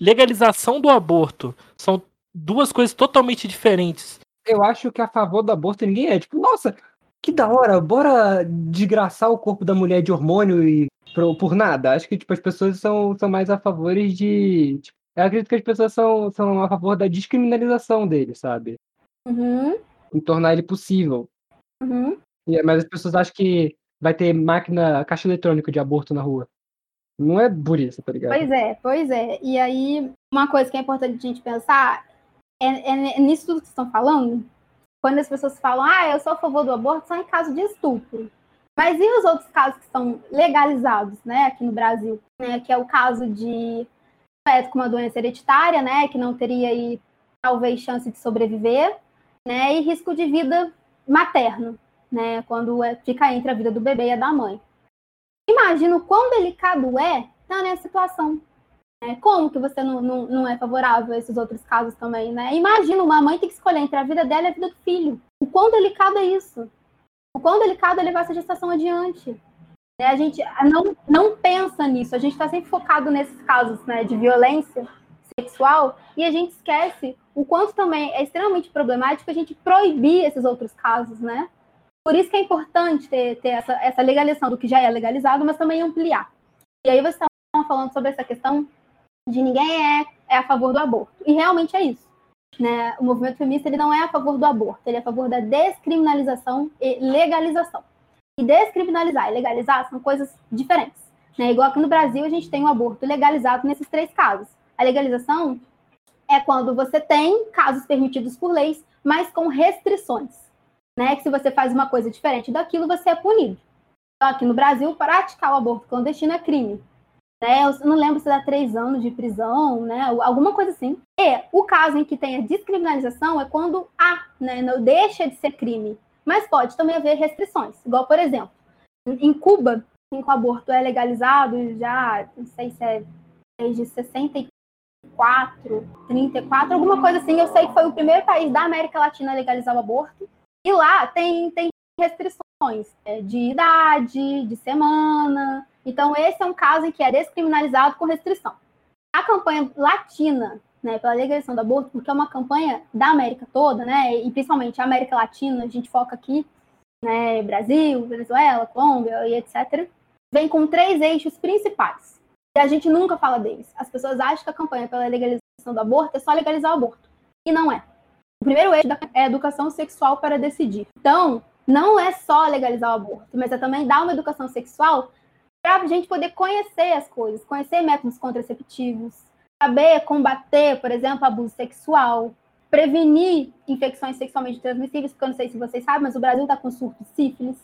legalização do aborto. São duas coisas totalmente diferentes eu acho que a favor do aborto ninguém é. Tipo, nossa, que da hora, bora desgraçar o corpo da mulher de hormônio e por, por nada. Acho que tipo, as pessoas são, são mais a favor de. Tipo, eu acredito que as pessoas são, são a favor da descriminalização dele, sabe? Uhum. Em tornar ele possível. Uhum. E, mas as pessoas acham que vai ter máquina, caixa eletrônica de aborto na rua. Não é isso, tá ligado? Pois é, pois é. E aí, uma coisa que é importante a gente pensar é, é, nisso tudo que estão falando, quando as pessoas falam, ah, eu sou a favor do aborto, são em caso de estupro. Mas e os outros casos que são legalizados, né, aqui no Brasil, né, que é o caso de feto com uma doença hereditária, né, que não teria aí, talvez chance de sobreviver, né, e risco de vida materno, né, quando é, fica entre a vida do bebê e a da mãe. Imagina o quão delicado é estar nessa situação, é, como que você não, não, não é favorável a esses outros casos também, né? Imagina uma mãe ter que escolher entre a vida dela e a vida do filho. O quão delicado é isso? O quão delicado é levar essa gestação adiante? Né? A gente não, não pensa nisso, a gente está sempre focado nesses casos né, de violência sexual e a gente esquece o quanto também é extremamente problemático a gente proibir esses outros casos, né? Por isso que é importante ter, ter essa, essa legalização do que já é legalizado, mas também ampliar. E aí você estava falando sobre essa questão de ninguém é, é a favor do aborto. E realmente é isso. Né? O movimento feminista ele não é a favor do aborto, ele é a favor da descriminalização e legalização. E descriminalizar e legalizar são coisas diferentes. Né? Igual aqui no Brasil, a gente tem o aborto legalizado nesses três casos. A legalização é quando você tem casos permitidos por leis, mas com restrições. Né? Que se você faz uma coisa diferente daquilo, você é punido. Então, aqui no Brasil, praticar o aborto clandestino é crime. Né? Eu não lembro se dá três anos de prisão, né? alguma coisa assim. E o caso em que tem a descriminalização é quando há, né? não deixa de ser crime. Mas pode também haver restrições. Igual, por exemplo, em Cuba, em que o aborto é legalizado já, não sei se é desde 64, 34, alguma coisa assim. Eu sei que foi o primeiro país da América Latina a legalizar o aborto. E lá tem, tem restrições é, de idade, de semana. Então, esse é um caso em que é descriminalizado com restrição. A campanha latina né, pela legalização do aborto, porque é uma campanha da América toda, né, e principalmente a América Latina, a gente foca aqui, né, Brasil, Venezuela, Colômbia e etc., vem com três eixos principais. E a gente nunca fala deles. As pessoas acham que a campanha pela legalização do aborto é só legalizar o aborto. E não é. O primeiro eixo é educação sexual para decidir. Então, não é só legalizar o aborto, mas é também dar uma educação sexual para a gente poder conhecer as coisas, conhecer métodos contraceptivos, saber combater, por exemplo, abuso sexual, prevenir infecções sexualmente transmissíveis, porque eu não sei se vocês sabem, mas o Brasil está com surto de sífilis,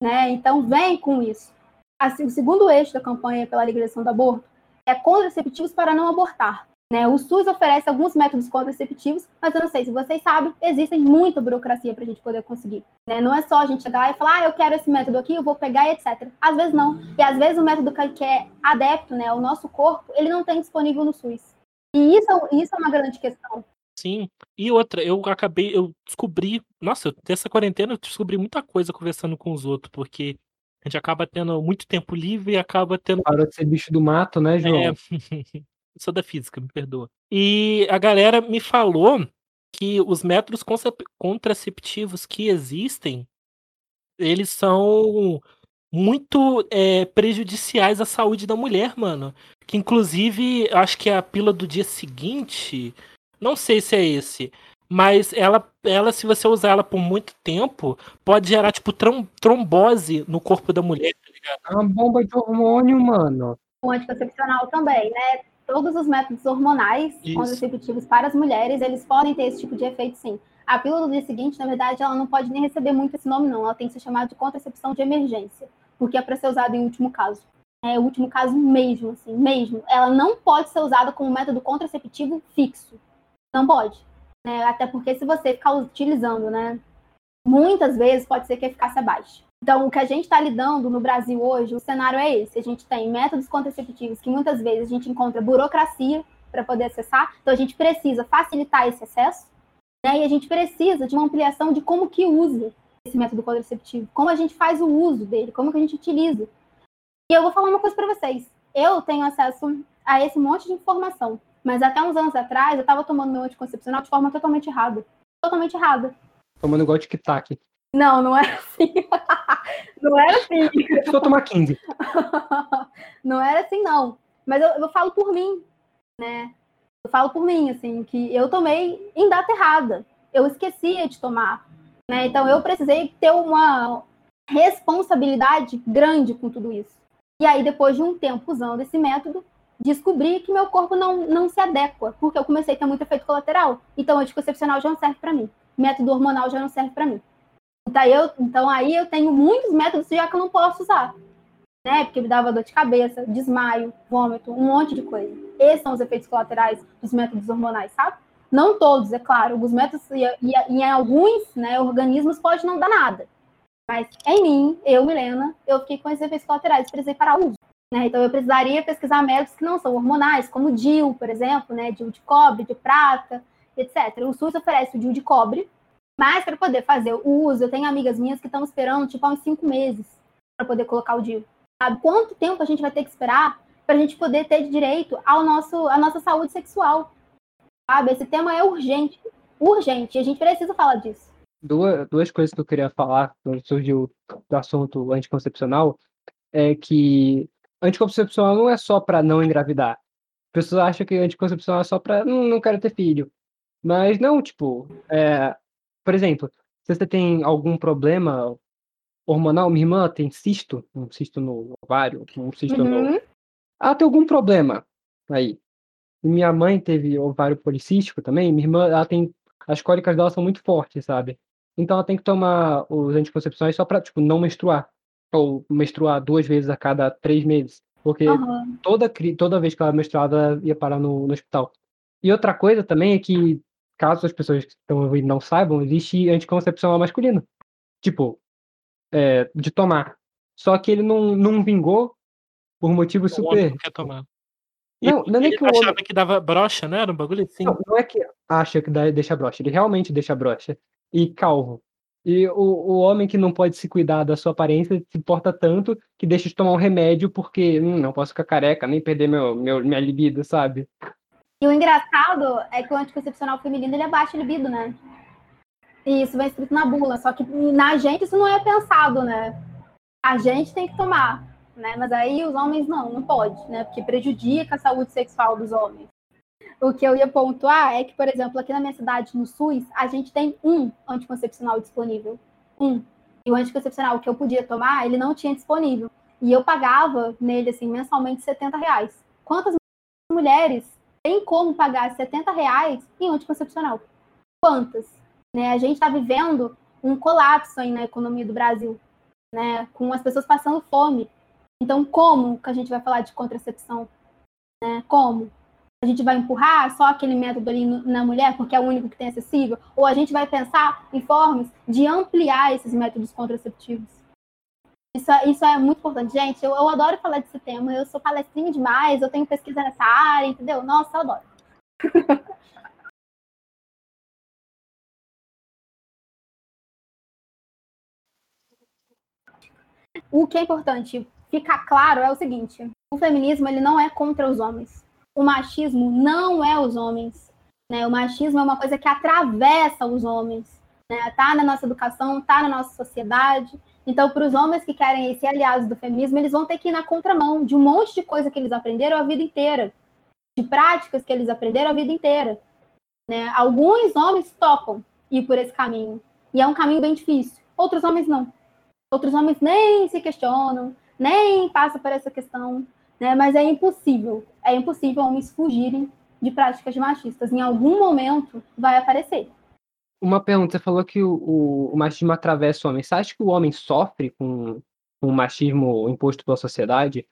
né? Então vem com isso. Assim, o segundo eixo da campanha pela legalização do aborto é contraceptivos para não abortar. Né? O SUS oferece alguns métodos contraceptivos, mas eu não sei se vocês sabem, existe muita burocracia para a gente poder conseguir. Né? Não é só a gente chegar e falar, ah, eu quero esse método aqui, eu vou pegar e etc. Às vezes não. E às vezes o método que é adepto né, ao nosso corpo, ele não tem disponível no SUS. E isso, isso é uma grande questão. Sim. E outra, eu acabei, eu descobri, nossa, dessa quarentena eu descobri muita coisa conversando com os outros, porque a gente acaba tendo muito tempo livre e acaba tendo. Parou de ser bicho do mato, né, João? É. [LAUGHS] sou da física, me perdoa. E a galera me falou que os métodos contraceptivos que existem, eles são muito é, prejudiciais à saúde da mulher, mano. Que inclusive, acho que é a pílula do dia seguinte, não sei se é esse, mas ela, ela se você usar ela por muito tempo, pode gerar, tipo, trombose no corpo da mulher, tá ligado? É uma bomba de hormônio, mano. O anticoncepcional também, né? Todos os métodos hormonais Isso. contraceptivos para as mulheres, eles podem ter esse tipo de efeito, sim. A pílula do dia seguinte, na verdade, ela não pode nem receber muito esse nome, não. Ela tem que ser chamada de contracepção de emergência, porque é para ser usada em último caso. É o último caso mesmo, assim, mesmo. Ela não pode ser usada como método contraceptivo fixo. Não pode. Né? Até porque se você ficar utilizando, né, muitas vezes pode ser que a eficácia baixe. Então, o que a gente está lidando no Brasil hoje, o cenário é esse. A gente tem métodos contraceptivos que muitas vezes a gente encontra burocracia para poder acessar. Então, a gente precisa facilitar esse acesso. Né? E a gente precisa de uma ampliação de como que usa esse método contraceptivo, como a gente faz o uso dele, como que a gente utiliza. E eu vou falar uma coisa para vocês. Eu tenho acesso a esse monte de informação, mas até uns anos atrás eu estava tomando meu anticoncepcional de forma totalmente errada. Totalmente errada. Tomando igual tic-tac. Não, não era assim. [LAUGHS] não era assim. Vou tomar 15. [LAUGHS] não era assim, não. Mas eu, eu falo por mim, né? Eu falo por mim, assim, que eu tomei em data errada. Eu esquecia de tomar. Né? Então eu precisei ter uma responsabilidade grande com tudo isso. E aí, depois de um tempo usando esse método, descobri que meu corpo não, não se adequa, porque eu comecei a ter muito efeito colateral. Então, anticoncepcional já não serve para mim. Método hormonal já não serve para mim. Então, eu, então aí eu tenho muitos métodos já que eu não posso usar. Né? Porque me dava dor de cabeça, desmaio, vômito, um monte de coisa. Esses são os efeitos colaterais dos métodos hormonais, sabe? Não todos, é claro. Alguns métodos e, e, e em alguns né, organismos pode não dar nada. Mas em mim, eu, Milena, eu fiquei com esses efeitos colaterais, precisei parar o uso. Né? Então eu precisaria pesquisar métodos que não são hormonais, como o DIL, por exemplo, né? DIL de cobre, de prata, etc. O SUS oferece o DIL de cobre, mas para poder fazer o uso, eu tenho amigas minhas que estão esperando tipo há uns cinco meses para poder colocar o DIU. Sabe? Quanto tempo a gente vai ter que esperar para a gente poder ter direito ao nosso, à nossa saúde sexual? Sabe? Esse tema é urgente, urgente, e a gente precisa falar disso. Duas, duas coisas que eu queria falar quando surgiu do assunto anticoncepcional é que anticoncepcional não é só para não engravidar. Pessoas acham que anticoncepcional é só para não, não quero ter filho. Mas não, tipo, é, por exemplo, se você tem algum problema hormonal, minha irmã tem cisto, um cisto no ovário, um cisto Uhum. no. Ela tem algum problema aí. Minha mãe teve ovário policístico também, minha irmã, ela tem. As cólicas dela são muito fortes, sabe? Então ela tem que tomar os anticoncepcionais só pra, tipo, não menstruar. Ou menstruar duas vezes a cada três meses. Porque Aham. toda, toda vez que ela menstruava, ela ia parar no, no hospital. E outra coisa também é que, caso as pessoas que estão ouvindo não saibam, existe anticoncepcional masculino. Tipo, é, de tomar. Só que ele não, não vingou por motivos O homem super. não quer tomar. Não, não é nem ele que o homem. achava que dava brocha, né? Era um bagulho assim. Não, não é que acha que dá- deixa broxa, ele realmente deixa broxa. E calvo. E o, o homem que não pode se cuidar da sua aparência se importa tanto que deixa de tomar um remédio porque hum, não posso ficar careca, nem perder meu, meu, minha libido, sabe? E o engraçado é que o anticoncepcional feminino ele abaixa a libido, né? E isso vem escrito na bula, só que na gente isso não é pensado, né? A gente tem que tomar, né? Mas aí os homens não, não pode, né? Porque prejudica a saúde sexual dos homens. O que eu ia pontuar é que, por exemplo, aqui na minha cidade, no SUS, a gente tem um anticoncepcional disponível. Um. E o anticoncepcional que eu podia tomar, ele não tinha disponível. E eu pagava nele, assim, mensalmente 70 reais. Quantas mulheres tem como pagar 70 reais em anticoncepcional. Quantas? Né? A gente está vivendo um colapso aí na economia do Brasil, né? com as pessoas passando fome. Então, como que a gente vai falar de contracepção? Né? Como? A gente vai empurrar só aquele método ali na mulher, porque é o único que tem acessível? Ou a gente vai pensar em formas de ampliar esses métodos contraceptivos? Isso, é- isso é muito importante. Gente, eu, eu adoro falar desse tema. Eu sou palestrinha demais, eu tenho pesquisa nessa área, entendeu? Nossa, eu adoro. [LAUGHS] o que é importante ficar claro é o seguinte: o feminismo ele não é contra os homens. O machismo não é os homens. Né? O machismo é uma coisa que atravessa os homens. Né? Tá na nossa educação, tá na nossa sociedade. Então, para os homens que querem ser aliados do feminismo, eles vão ter que ir na contramão de um monte de coisa que eles aprenderam a vida inteira, de práticas que eles aprenderam a vida inteira. Né? Alguns homens topam ir por esse caminho, e é um caminho bem difícil. Outros homens não. Outros homens nem se questionam, nem passam por essa questão, né? Mas é impossível, é impossível homens fugirem de práticas machistas. Em algum momento vai aparecer. Uma pergunta, você falou que o, o, machismo atravessa o homem. Você acha que o homem sofre com, com o machismo imposto pela sociedade?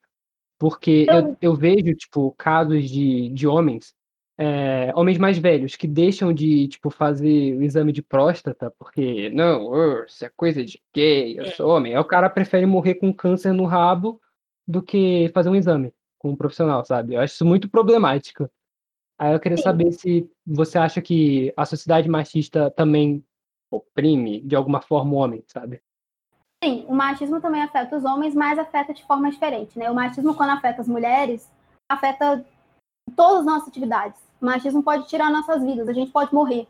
Porque eu, eu vejo, tipo, casos de, de homens, é, homens mais velhos, que deixam de, tipo, fazer o exame de próstata, porque, não, uh, isso é coisa de gay, eu sou homem. Aí o cara prefere morrer com câncer no rabo do que fazer um exame com um profissional, sabe? Eu acho isso muito problemático. Aí eu queria Sim. saber se você acha que a sociedade machista também oprime, de alguma forma, o homem, sabe? Sim, o machismo também afeta os homens, mas afeta de forma diferente, né? O machismo, quando afeta as mulheres, afeta todas as nossas atividades. O machismo pode tirar nossas vidas, a gente pode morrer.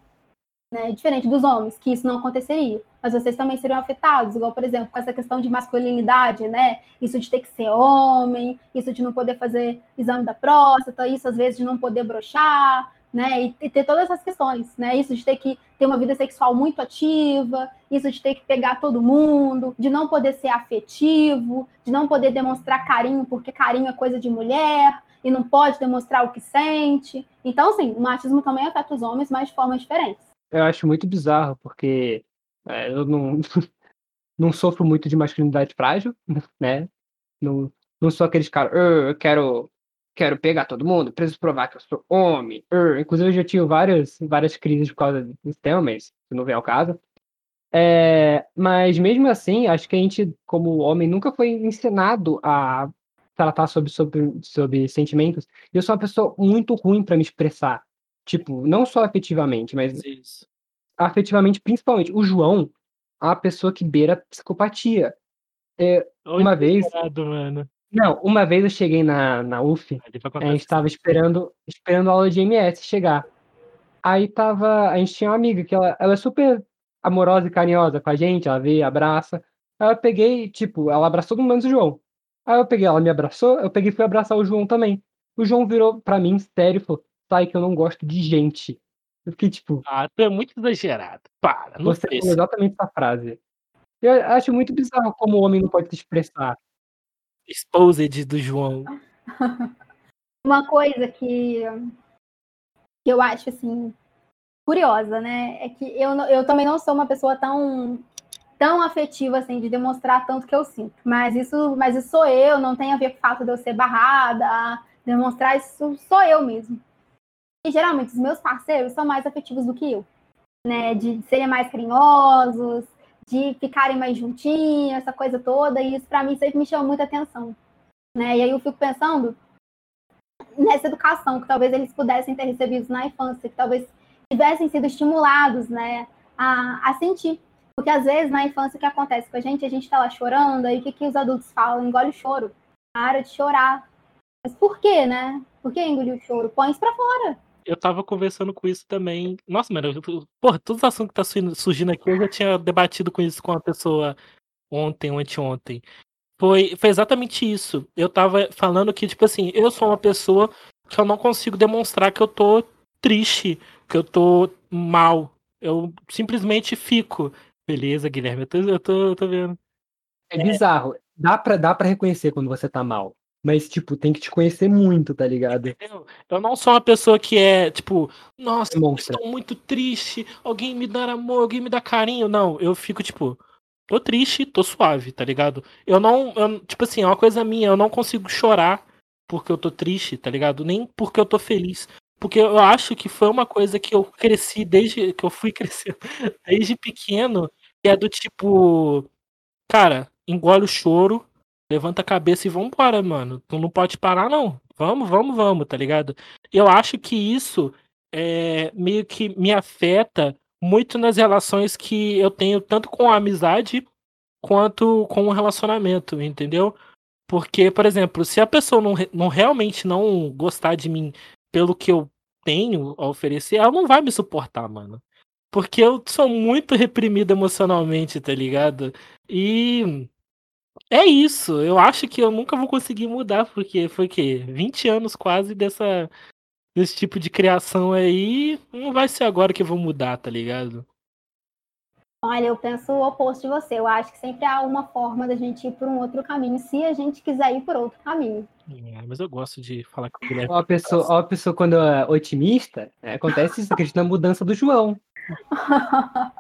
Né? Diferente dos homens, que isso não aconteceria. Mas vocês também seriam afetados, igual, por exemplo, com essa questão de masculinidade, né? Isso de ter que ser homem, isso de não poder fazer exame da próstata, isso às vezes de não poder brochar, né? E, e ter todas essas questões, né? Isso de ter que ter uma vida sexual muito ativa, isso de ter que pegar todo mundo, de não poder ser afetivo, de não poder demonstrar carinho, porque carinho é coisa de mulher, e não pode demonstrar o que sente. Então, sim, o machismo também afeta os homens, mas de formas diferentes. Eu acho muito bizarro, porque é, eu não, [LAUGHS] não sofro muito de masculinidade frágil, [LAUGHS] né? Não, não sou aqueles caras, "Ah, eu quero, quero pegar todo mundo, preciso provar que eu sou homem. ah." Inclusive, eu já tive várias, várias crises por causa desse tema, mas não vem ao caso. É, mas mesmo assim, acho que a gente, como homem, nunca foi ensinado a tratar sobre, sobre, sobre sentimentos. Eu sou uma pessoa muito ruim para me expressar. Tipo, não só afetivamente, mas Isso. afetivamente, principalmente. O João é uma pessoa que beira psicopatia. É, uma vez. Mano. Não, uma vez eu cheguei na, na UF, a gente tava esperando, esperando a aula de MS chegar. Aí tava. A gente tinha uma amiga que ela, ela é super amorosa e carinhosa com a gente, ela veio, abraça. Aí eu peguei, tipo, ela abraçou todo mundo o João. Aí eu peguei, ela me abraçou, eu peguei e fui abraçar o João também. O João virou pra mim, sério, e falou, sai que eu não gosto de gente. Eu fiquei tipo. Ah, tu é muito exagerado. Para, não Você falou exatamente essa frase. Eu acho muito bizarro como o homem não pode se expressar. Exposed do João. [LAUGHS] Uma coisa que, que eu acho assim curiosa, né? É que eu, eu também não sou uma pessoa tão tão afetiva assim de demonstrar tanto que eu sinto. Mas isso, mas isso sou eu, não tem a ver com o fato de eu ser barrada, demonstrar isso sou eu mesmo. E geralmente os meus parceiros são mais afetivos do que eu, né? De serem mais carinhosos, de ficarem mais juntinhos, essa coisa toda, e isso para mim sempre me chama muita atenção. Né? E aí eu fico pensando nessa educação que talvez eles pudessem ter recebido na infância, que talvez tivessem sido estimulados né, a, a sentir. Porque às vezes na infância o que acontece com a gente, a gente está lá chorando, aí o que, que os adultos falam? Engole o choro, para de chorar. Mas por quê, né? Por que engolir o choro? Põe isso pra fora eu tava conversando com isso também. Nossa, mano, eu, porra, todos os assuntos que tá surgindo aqui, eu já tinha debatido com isso com uma pessoa ontem ou anteontem. Foi, foi exatamente isso. Eu tava falando que, tipo assim, eu sou uma pessoa que eu não consigo demonstrar que eu tô triste, que eu tô mal. Eu simplesmente fico. Beleza, Guilherme, eu tô, eu tô, eu tô vendo. É bizarro. Dá pra, dá pra reconhecer quando você tá mal. Mas, tipo, tem que te conhecer muito, tá ligado? Eu não sou uma pessoa que é, tipo, nossa, eu estou muito triste, alguém me dá amor, alguém me dá carinho. Não, eu fico, tipo, tô triste, tô suave, tá ligado? Eu não, eu, tipo assim, é uma coisa minha, eu não consigo chorar porque eu tô triste, tá ligado? Nem porque eu tô feliz. Porque eu acho que foi uma coisa que eu cresci desde que eu fui [LAUGHS] crescendo desde pequeno, que é do tipo, cara, engole o choro, levanta a cabeça e vambora, mano. Tu não pode parar, não. Vamos, vamos, vamos, tá ligado? Eu acho que isso é, meio que me afeta muito nas relações que eu tenho, tanto com a amizade quanto com o relacionamento, entendeu? Porque, por exemplo, se a pessoa não, não realmente não gostar de mim pelo que eu tenho a oferecer, ela não vai me suportar, mano. Porque eu sou muito reprimido emocionalmente, tá ligado? E é isso. Eu acho que eu nunca vou conseguir mudar, porque foi que 20 anos quase dessa desse tipo de criação aí, não vai ser agora que eu vou mudar, tá ligado? Olha, eu penso o oposto de você. Eu acho que sempre há uma forma da gente ir por um outro caminho, se a gente quiser ir por outro caminho. É, mas eu gosto de falar com o Guilherme. Ó, a pessoa, ó, a pessoa quando é otimista, é, acontece isso, acredita na mudança do João.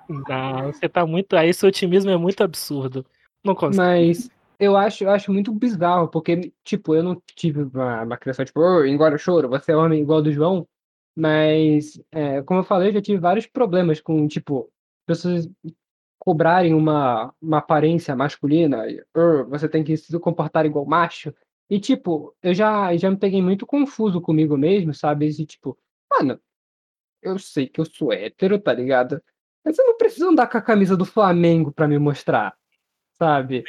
Não, [LAUGHS] você tá muito. Aí, esse otimismo é muito absurdo. Não consigo. Mas eu acho, eu acho muito bizarro, porque, tipo, eu não tive uma, uma criação, tipo, oh, engora choro, você é homem igual do João, mas, é, como eu falei, eu já tive vários problemas com, tipo, pessoas cobrarem uma, uma aparência masculina, oh, você tem que se comportar igual macho, e, tipo, eu já, já me peguei muito confuso comigo mesmo, sabe? E, tipo, mano, eu sei que eu sou hétero, tá ligado? Mas eu não preciso andar com a camisa do Flamengo pra me mostrar sabe?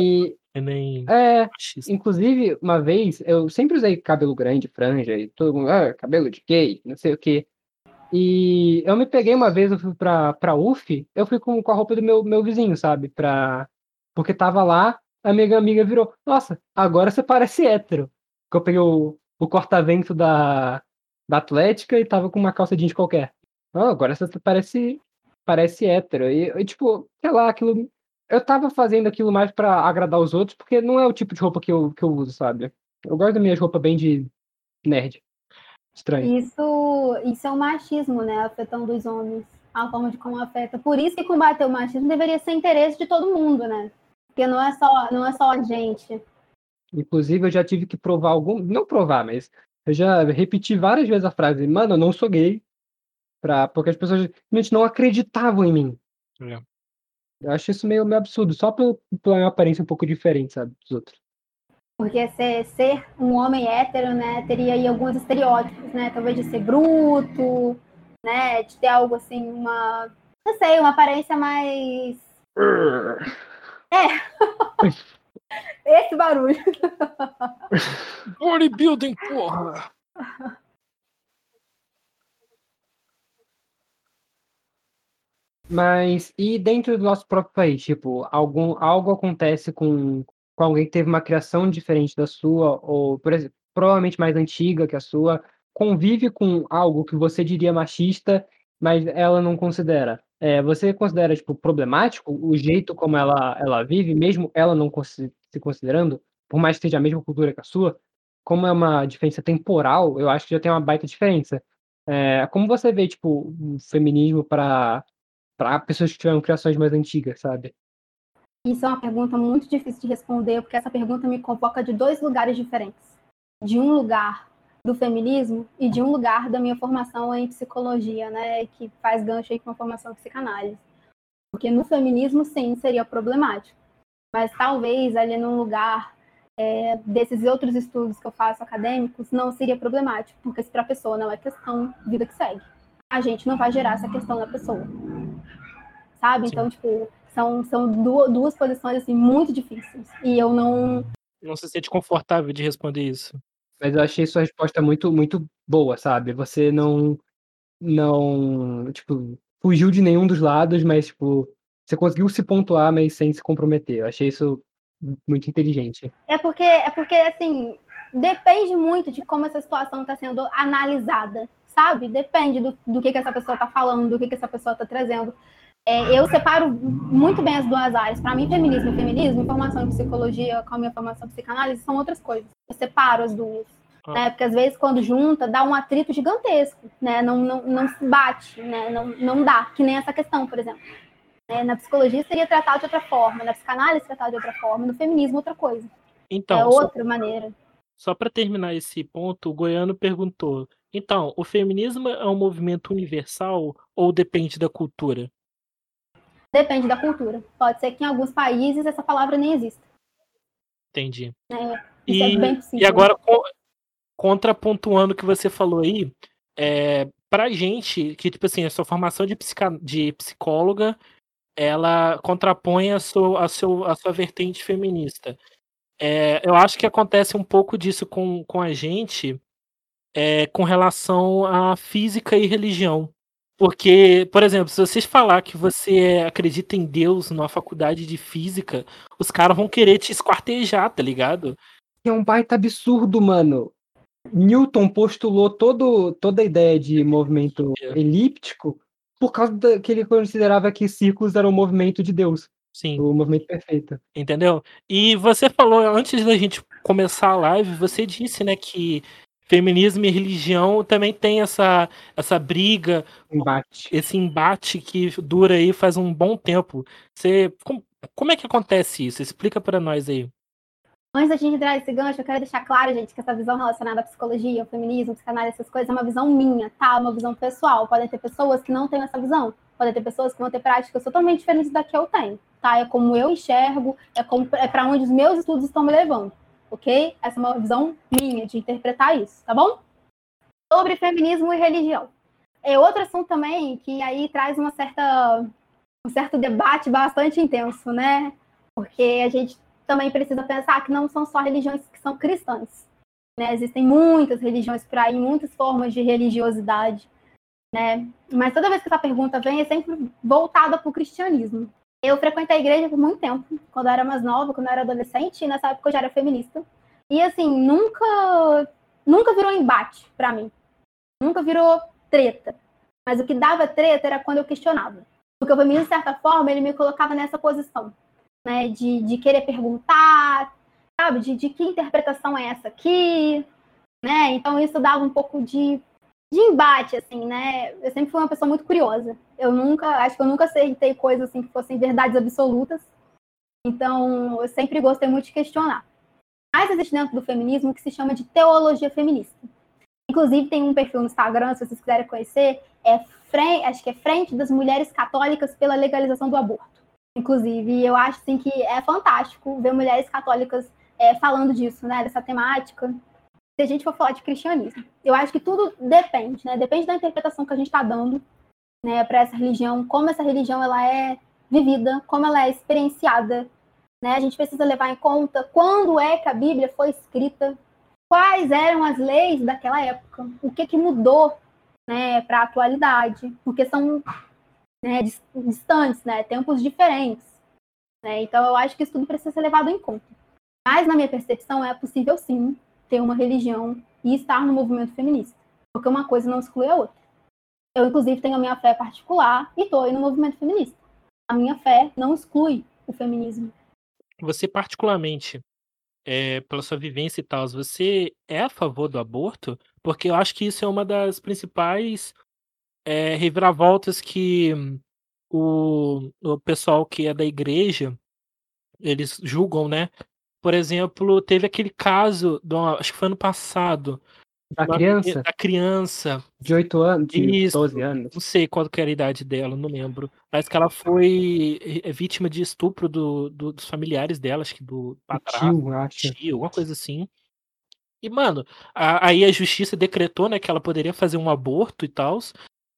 E, nem é, inclusive, uma vez, eu sempre usei cabelo grande, franja, e todo mundo, ah, cabelo de gay, não sei o quê. E eu me peguei uma vez, eu fui pra, pra UF, eu fui com, com a roupa do meu, meu vizinho, sabe? Pra, porque tava lá, a minha amiga virou, nossa, agora você parece hétero. Porque eu peguei o, o corta-vento da, da Atlética e tava com uma calça jeans qualquer. Oh, agora você parece, parece hétero. E, e, tipo, sei lá, aquilo eu tava fazendo aquilo mais para agradar os outros, porque não é o tipo de roupa que eu, que eu uso, sabe? Eu gosto da minha roupa bem de nerd. Estranho. Isso, isso é um machismo, né? Afetando os homens. A forma de como afeta. Por isso que combater o machismo deveria ser interesse de todo mundo, né? Porque não é só, não é só a gente. Inclusive, eu já tive que provar algum. Não provar, mas eu já repeti várias vezes a frase, mano, eu não sou gay. Pra... Porque as pessoas realmente não acreditavam em mim. É. Eu acho isso meio, meio absurdo, só pelo, pela minha aparência um pouco diferente, sabe, dos outros. Porque ser, ser um homem hétero, né, teria aí alguns estereótipos, né? Talvez de ser bruto, né? De ter algo assim, uma. Não sei, uma aparência mais. é. [LAUGHS] Esse barulho. Bodybuilding, porra! Mas e dentro do nosso próprio país, tipo, algum, algo acontece com, com alguém que teve uma criação diferente da sua, ou, por exemplo, provavelmente mais antiga que a sua, convive com algo que você diria machista, mas ela não considera. É, você considera, tipo, problemático o jeito como ela, ela vive, mesmo ela não se considerando, por mais que seja a mesma cultura que a sua? Como é uma diferença temporal, eu acho que já tem uma baita diferença. É, como você vê, tipo, o feminismo para para pessoas que tiveram criações mais antigas, sabe? Isso é uma pergunta muito difícil de responder, porque essa pergunta me convoca de dois lugares diferentes. De um lugar do feminismo e de um lugar da minha formação em psicologia, né, que faz gancho aí com a formação em psicanálise. Porque no feminismo, sim, seria problemático. Mas talvez ali num lugar é, desses outros estudos que eu faço acadêmicos, não seria problemático, porque se para a pessoa não é questão, vida que segue. A gente não vai gerar essa questão na pessoa sabe? Sim. Então, tipo, são, são duas posições, assim, muito difíceis. E eu não... Não se sente confortável de responder isso. Mas eu achei sua resposta muito, muito boa, sabe? Você não, não, tipo, fugiu de nenhum dos lados, mas, tipo, você conseguiu se pontuar, mas sem se comprometer. Eu achei isso muito inteligente. É porque, é porque assim, depende muito de como essa situação está sendo analisada, sabe? Depende do, do que, que essa pessoa está falando, do que, que essa pessoa está trazendo é, eu separo muito bem as duas áreas. Para mim, feminismo e feminismo, informação em psicologia com a minha formação em psicanálise são outras coisas. Eu separo as duas. Ah. Né? Porque às vezes, quando junta, dá um atrito gigantesco, né? Não, não, não se bate, né? não, não dá, que nem essa questão, por exemplo. É, na psicologia seria tratado de outra forma, na psicanálise tratado de outra forma, no feminismo outra coisa. Então, é outra só, maneira. Só para terminar esse ponto, o Goiano perguntou: então, o feminismo é um movimento universal ou depende da cultura? Depende da cultura. Pode ser que em alguns países essa palavra nem exista. Entendi. É, é e, é e agora, contrapontuando o que você falou aí, é, pra gente, que, tipo assim, a sua formação de, de psicóloga, ela contrapõe a sua, a seu, a sua vertente feminista. É, eu acho que acontece um pouco disso com, com a gente é, com relação à física e religião. Porque, por exemplo, se vocês falar que você acredita em Deus numa faculdade de física, os caras vão querer te esquartejar, tá ligado? É um baita absurdo, mano. Newton postulou todo, toda a ideia de movimento é. elíptico por causa da, que ele considerava que círculos eram o movimento de Deus. Sim. O movimento perfeito. Entendeu? E você falou, antes da gente começar a live, você disse, né, que feminismo e religião também tem essa, essa briga, embate. esse embate que dura aí faz um bom tempo. Você, como, como é que acontece isso? Explica para nós aí. Antes da gente entrar nesse gancho, eu quero deixar claro, gente, que essa visão relacionada à psicologia, ao feminismo, psicanálise, essas coisas, é uma visão minha, tá? Uma visão pessoal. Podem ter pessoas que não têm essa visão. Podem ter pessoas que vão ter práticas totalmente diferentes da que eu tenho, tá? É como eu enxergo, é, como, é para onde os meus estudos estão me levando ok? Essa é uma visão minha de interpretar isso, tá bom? Sobre feminismo e religião. É outro assunto também que aí traz uma certa, um certo debate bastante intenso, né? Porque a gente também precisa pensar que não são só religiões que são cristãs. Né? Existem muitas religiões por aí, muitas formas de religiosidade. Né? Mas toda vez que essa pergunta vem, é sempre voltada para o cristianismo. Eu frequentei a igreja por muito tempo, quando eu era mais nova, quando eu era adolescente, e nessa época eu já era feminista. E assim, nunca nunca virou embate para mim. Nunca virou treta. Mas o que dava treta era quando eu questionava. Porque o feminismo, de certa forma, ele me colocava nessa posição, né? De, de querer perguntar, sabe? De, de que interpretação é essa aqui, né? Então isso dava um pouco de de embate, assim, né? Eu sempre fui uma pessoa muito curiosa. Eu nunca, acho que eu nunca aceitei coisas assim que fossem verdades absolutas. Então, eu sempre gostei muito de questionar. Mas existe dentro do feminismo que se chama de teologia feminista. Inclusive, tem um perfil no Instagram, se vocês quiserem conhecer, é frente, acho que é Frente das Mulheres Católicas pela Legalização do Aborto. Inclusive, eu acho assim, que é fantástico ver mulheres católicas é, falando disso, né? Dessa temática se a gente for falar de cristianismo. Eu acho que tudo depende, né? Depende da interpretação que a gente está dando né, para essa religião, como essa religião ela é vivida, como ela é experienciada Né? A gente precisa levar em conta quando é que a Bíblia foi escrita, quais eram as leis daquela época, o que, que mudou né, para a atualidade, porque são né, distantes, né, tempos diferentes. Né? Então, eu acho que isso tudo precisa ser levado em conta. Mas, na minha percepção, é possível sim ter uma religião e estar no movimento feminista, porque uma coisa não exclui a outra. Eu, inclusive, tenho a minha fé particular e estou no movimento feminista. A minha fé não exclui o feminismo. Você, particularmente, é, pela sua vivência e tal, você é a favor do aborto? Porque eu acho que isso é uma das principais é, reviravoltas que o, o pessoal que é da igreja eles julgam, né? Por exemplo, teve aquele caso, do, acho que foi ano passado, da criança? Da criança. De 8 anos, de Isso, 12 anos. Não sei qual que era a idade dela, não lembro. Mas que ela foi é, vítima de estupro do, do dos familiares dela, acho que do padrasto. Tio, acho. Tio, alguma coisa assim. E, mano, a, aí a justiça decretou, né, que ela poderia fazer um aborto e tal.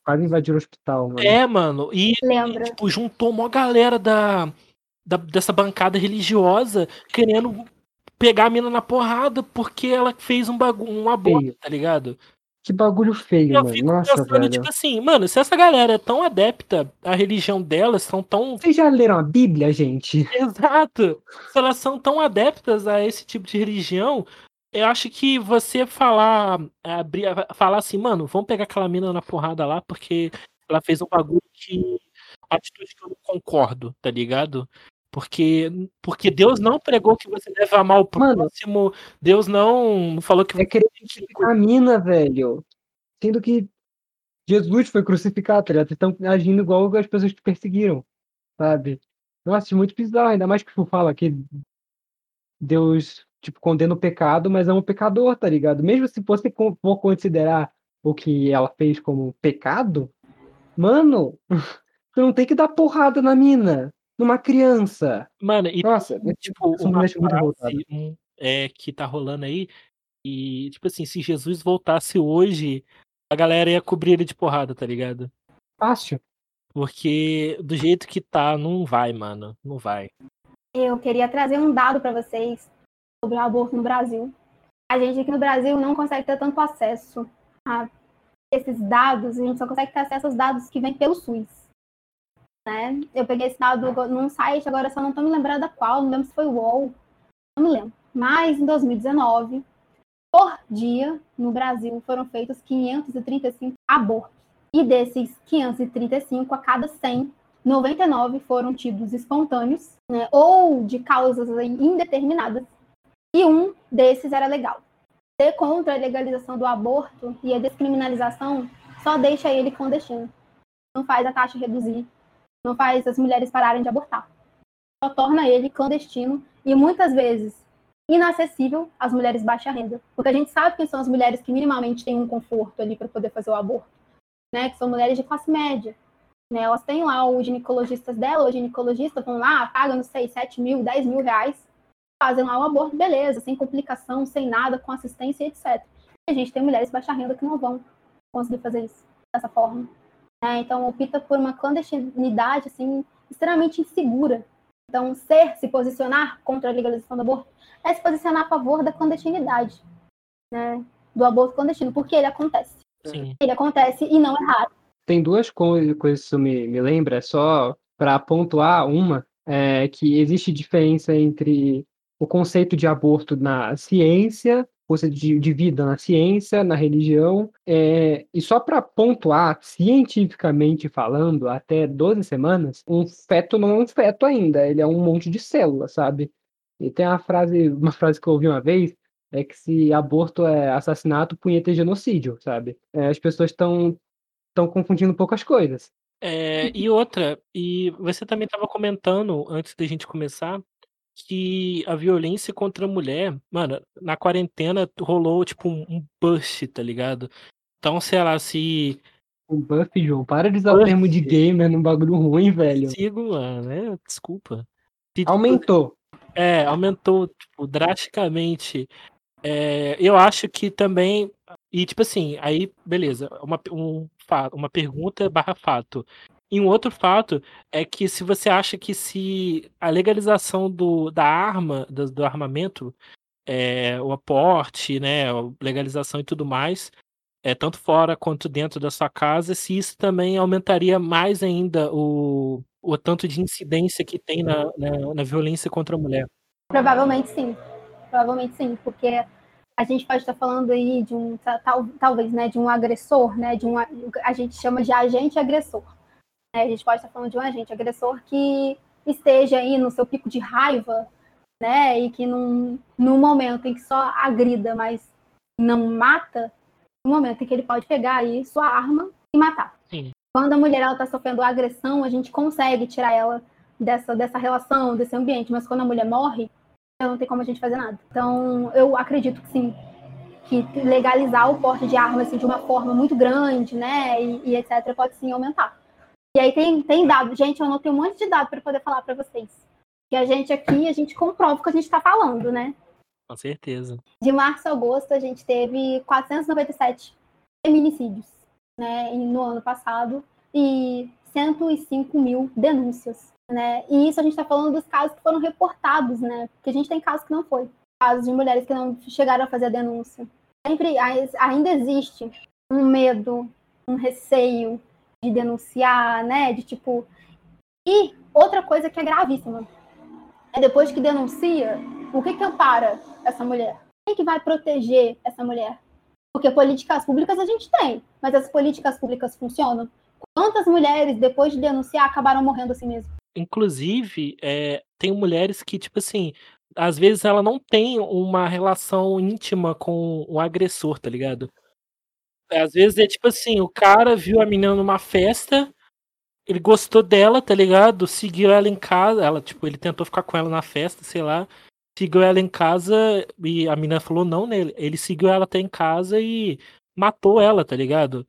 Quase invadiu o hospital, mano. É, mano. E, e tipo, juntou uma galera da, da, dessa bancada religiosa querendo pegar a mina na porrada porque ela fez um bagulho, um aborto, tá ligado? Que bagulho feio, eu mano. Nossa, pensando, velho. tipo assim, mano, se essa galera é tão adepta à religião delas, são tão. Vocês já leram a Bíblia, gente? [LAUGHS] Exato. Se elas são tão adeptas a esse tipo de religião, eu acho que você falar, abrir, falar assim, mano, vamos pegar aquela mina na porrada lá, porque ela fez um bagulho que. Atitude que eu não concordo, tá ligado? Porque, porque Deus não pregou que você deve amar o próximo. Mano, Deus não falou que é você. É querer crucificar a mina, velho. Sendo que Jesus foi crucificado, tá ligado? Estão agindo igual as pessoas que perseguiram, sabe? Nossa, é muito bizarro, ainda mais que tu fala que Deus, tipo, condena o pecado, mas é um pecador, tá ligado? Mesmo se você for considerar o que ela fez como pecado, mano, [LAUGHS] tu não tem que dar porrada na mina numa criança. Mano, e Nossa, tipo, uma frase um, é, que tá rolando aí, e tipo assim, se Jesus voltasse hoje, a galera ia cobrir ele de porrada, tá ligado? Fácil. Porque do jeito que tá, não vai, mano. Não vai. Eu queria trazer um dado para vocês sobre o aborto no Brasil. A gente aqui no Brasil não consegue ter tanto acesso a esses dados, a gente só consegue ter acesso aos dados que vêm pelo SUS né? Eu peguei esse dado num site, agora só não estou me lembrando qual, não lembro se foi o UOL, não me lembro. Mas em 2019, por dia, no Brasil, foram feitos 535 abortos. E desses 535, a cada 100, 99 foram tidos espontâneos, né, ou de causas indeterminadas, e um desses era legal. Ser contra a legalização do aborto e a descriminalização só deixa ele clandestino. Não faz a taxa reduzir, não faz as mulheres pararem de abortar. Só torna ele clandestino e muitas vezes inacessível às mulheres baixa renda. Porque a gente sabe quem são as mulheres que minimamente têm um conforto ali para poder fazer o aborto, né? Que são mulheres de classe média. Né? Elas têm lá os ginecologistas dela, os ginecologistas vão lá, pagam, não sei, 7 mil, 10 mil reais, fazem lá o aborto, beleza, sem complicação, sem nada, com assistência, etc. E a gente tem mulheres baixa renda que não vão conseguir fazer isso dessa forma. Né? Então, opta por uma clandestinidade assim, extremamente insegura. Então, ser, se posicionar contra a legalização do aborto, é se posicionar a favor da clandestinidade, né? do aborto clandestino, porque ele acontece. Sim. Ele acontece e não é raro. Tem duas coisas que isso me, me lembra, só para pontuar uma, é que existe diferença entre o conceito de aborto na ciência força de, de vida na ciência, na religião. É, e só para pontuar, cientificamente falando, até 12 semanas, um feto não é um feto ainda, ele é um monte de células, sabe? E tem uma frase, uma frase que eu ouvi uma vez, é que se aborto é assassinato, punheta é genocídio, sabe? É, as pessoas estão estão confundindo um pouco as coisas. É, e outra, e você também estava comentando antes da gente começar que a violência contra a mulher, mano, na quarentena rolou tipo um, um burst, tá ligado? Então, sei lá, se. Um buff, João. Para de usar o termo de gamer num bagulho ruim, velho. Sigo, mano. É, desculpa. Se, tipo, aumentou. É, aumentou, tipo, drasticamente. É, eu acho que também. E, tipo assim, aí, beleza. Uma, um, uma pergunta barra fato. E um outro fato é que se você acha que se a legalização do, da arma, do, do armamento, é, o aporte, né, a legalização e tudo mais, é, tanto fora quanto dentro da sua casa, se isso também aumentaria mais ainda o, o tanto de incidência que tem na, na, na violência contra a mulher. Provavelmente sim. Provavelmente sim, porque a gente pode estar falando aí de um tal, talvez, né, de um agressor, né, de um a gente chama de agente agressor. Né? A gente pode estar falando de um agente agressor que esteja aí no seu pico de raiva, né, e que num, num momento em que só agrida, mas não mata, no momento em que ele pode pegar aí sua arma e matar. Sim. Quando a mulher está sofrendo agressão, a gente consegue tirar ela dessa, dessa relação, desse ambiente, mas quando a mulher morre, não tem como a gente fazer nada. Então, eu acredito que sim, que legalizar o porte de armas assim, de uma forma muito grande, né, e, e, etc., pode sim aumentar. E aí tem, tem dado, gente, eu anotei um monte de dados para poder falar para vocês. Que a gente aqui, a gente comprova o que a gente está falando, né? Com certeza. De março a agosto, a gente teve 497 feminicídios, né, no ano passado, e 105 mil denúncias né? E isso a gente está falando dos casos que foram reportados, né? Porque a gente tem casos que não foi. Casos de mulheres que não chegaram a fazer a denúncia. Sempre ainda existe um medo, um receio de denunciar, né? De tipo. E outra coisa que é gravíssima é depois que denuncia, o que que ampara essa mulher? Quem que vai proteger essa mulher? Porque políticas públicas a gente tem, mas as políticas públicas funcionam? Quantas mulheres, depois de denunciar, acabaram morrendo assim mesmo? Inclusive, é, tem mulheres que, tipo assim, às vezes ela não tem uma relação íntima com o agressor, tá ligado? Às vezes é tipo assim, o cara viu a menina numa festa, ele gostou dela, tá ligado? Seguiu ela em casa, ela, tipo, ele tentou ficar com ela na festa, sei lá. Seguiu ela em casa e a menina falou não nele. Ele seguiu ela até em casa e matou ela, tá ligado?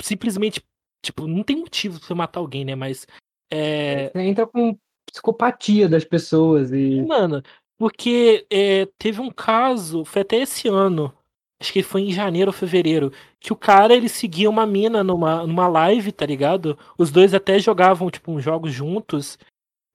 Simplesmente, tipo, não tem motivo pra você matar alguém, né? Mas é... Você entra com psicopatia das pessoas e. Mano, porque é, teve um caso, foi até esse ano, acho que foi em janeiro ou fevereiro, que o cara ele seguia uma mina numa, numa live, tá ligado? Os dois até jogavam, tipo, uns jogos juntos.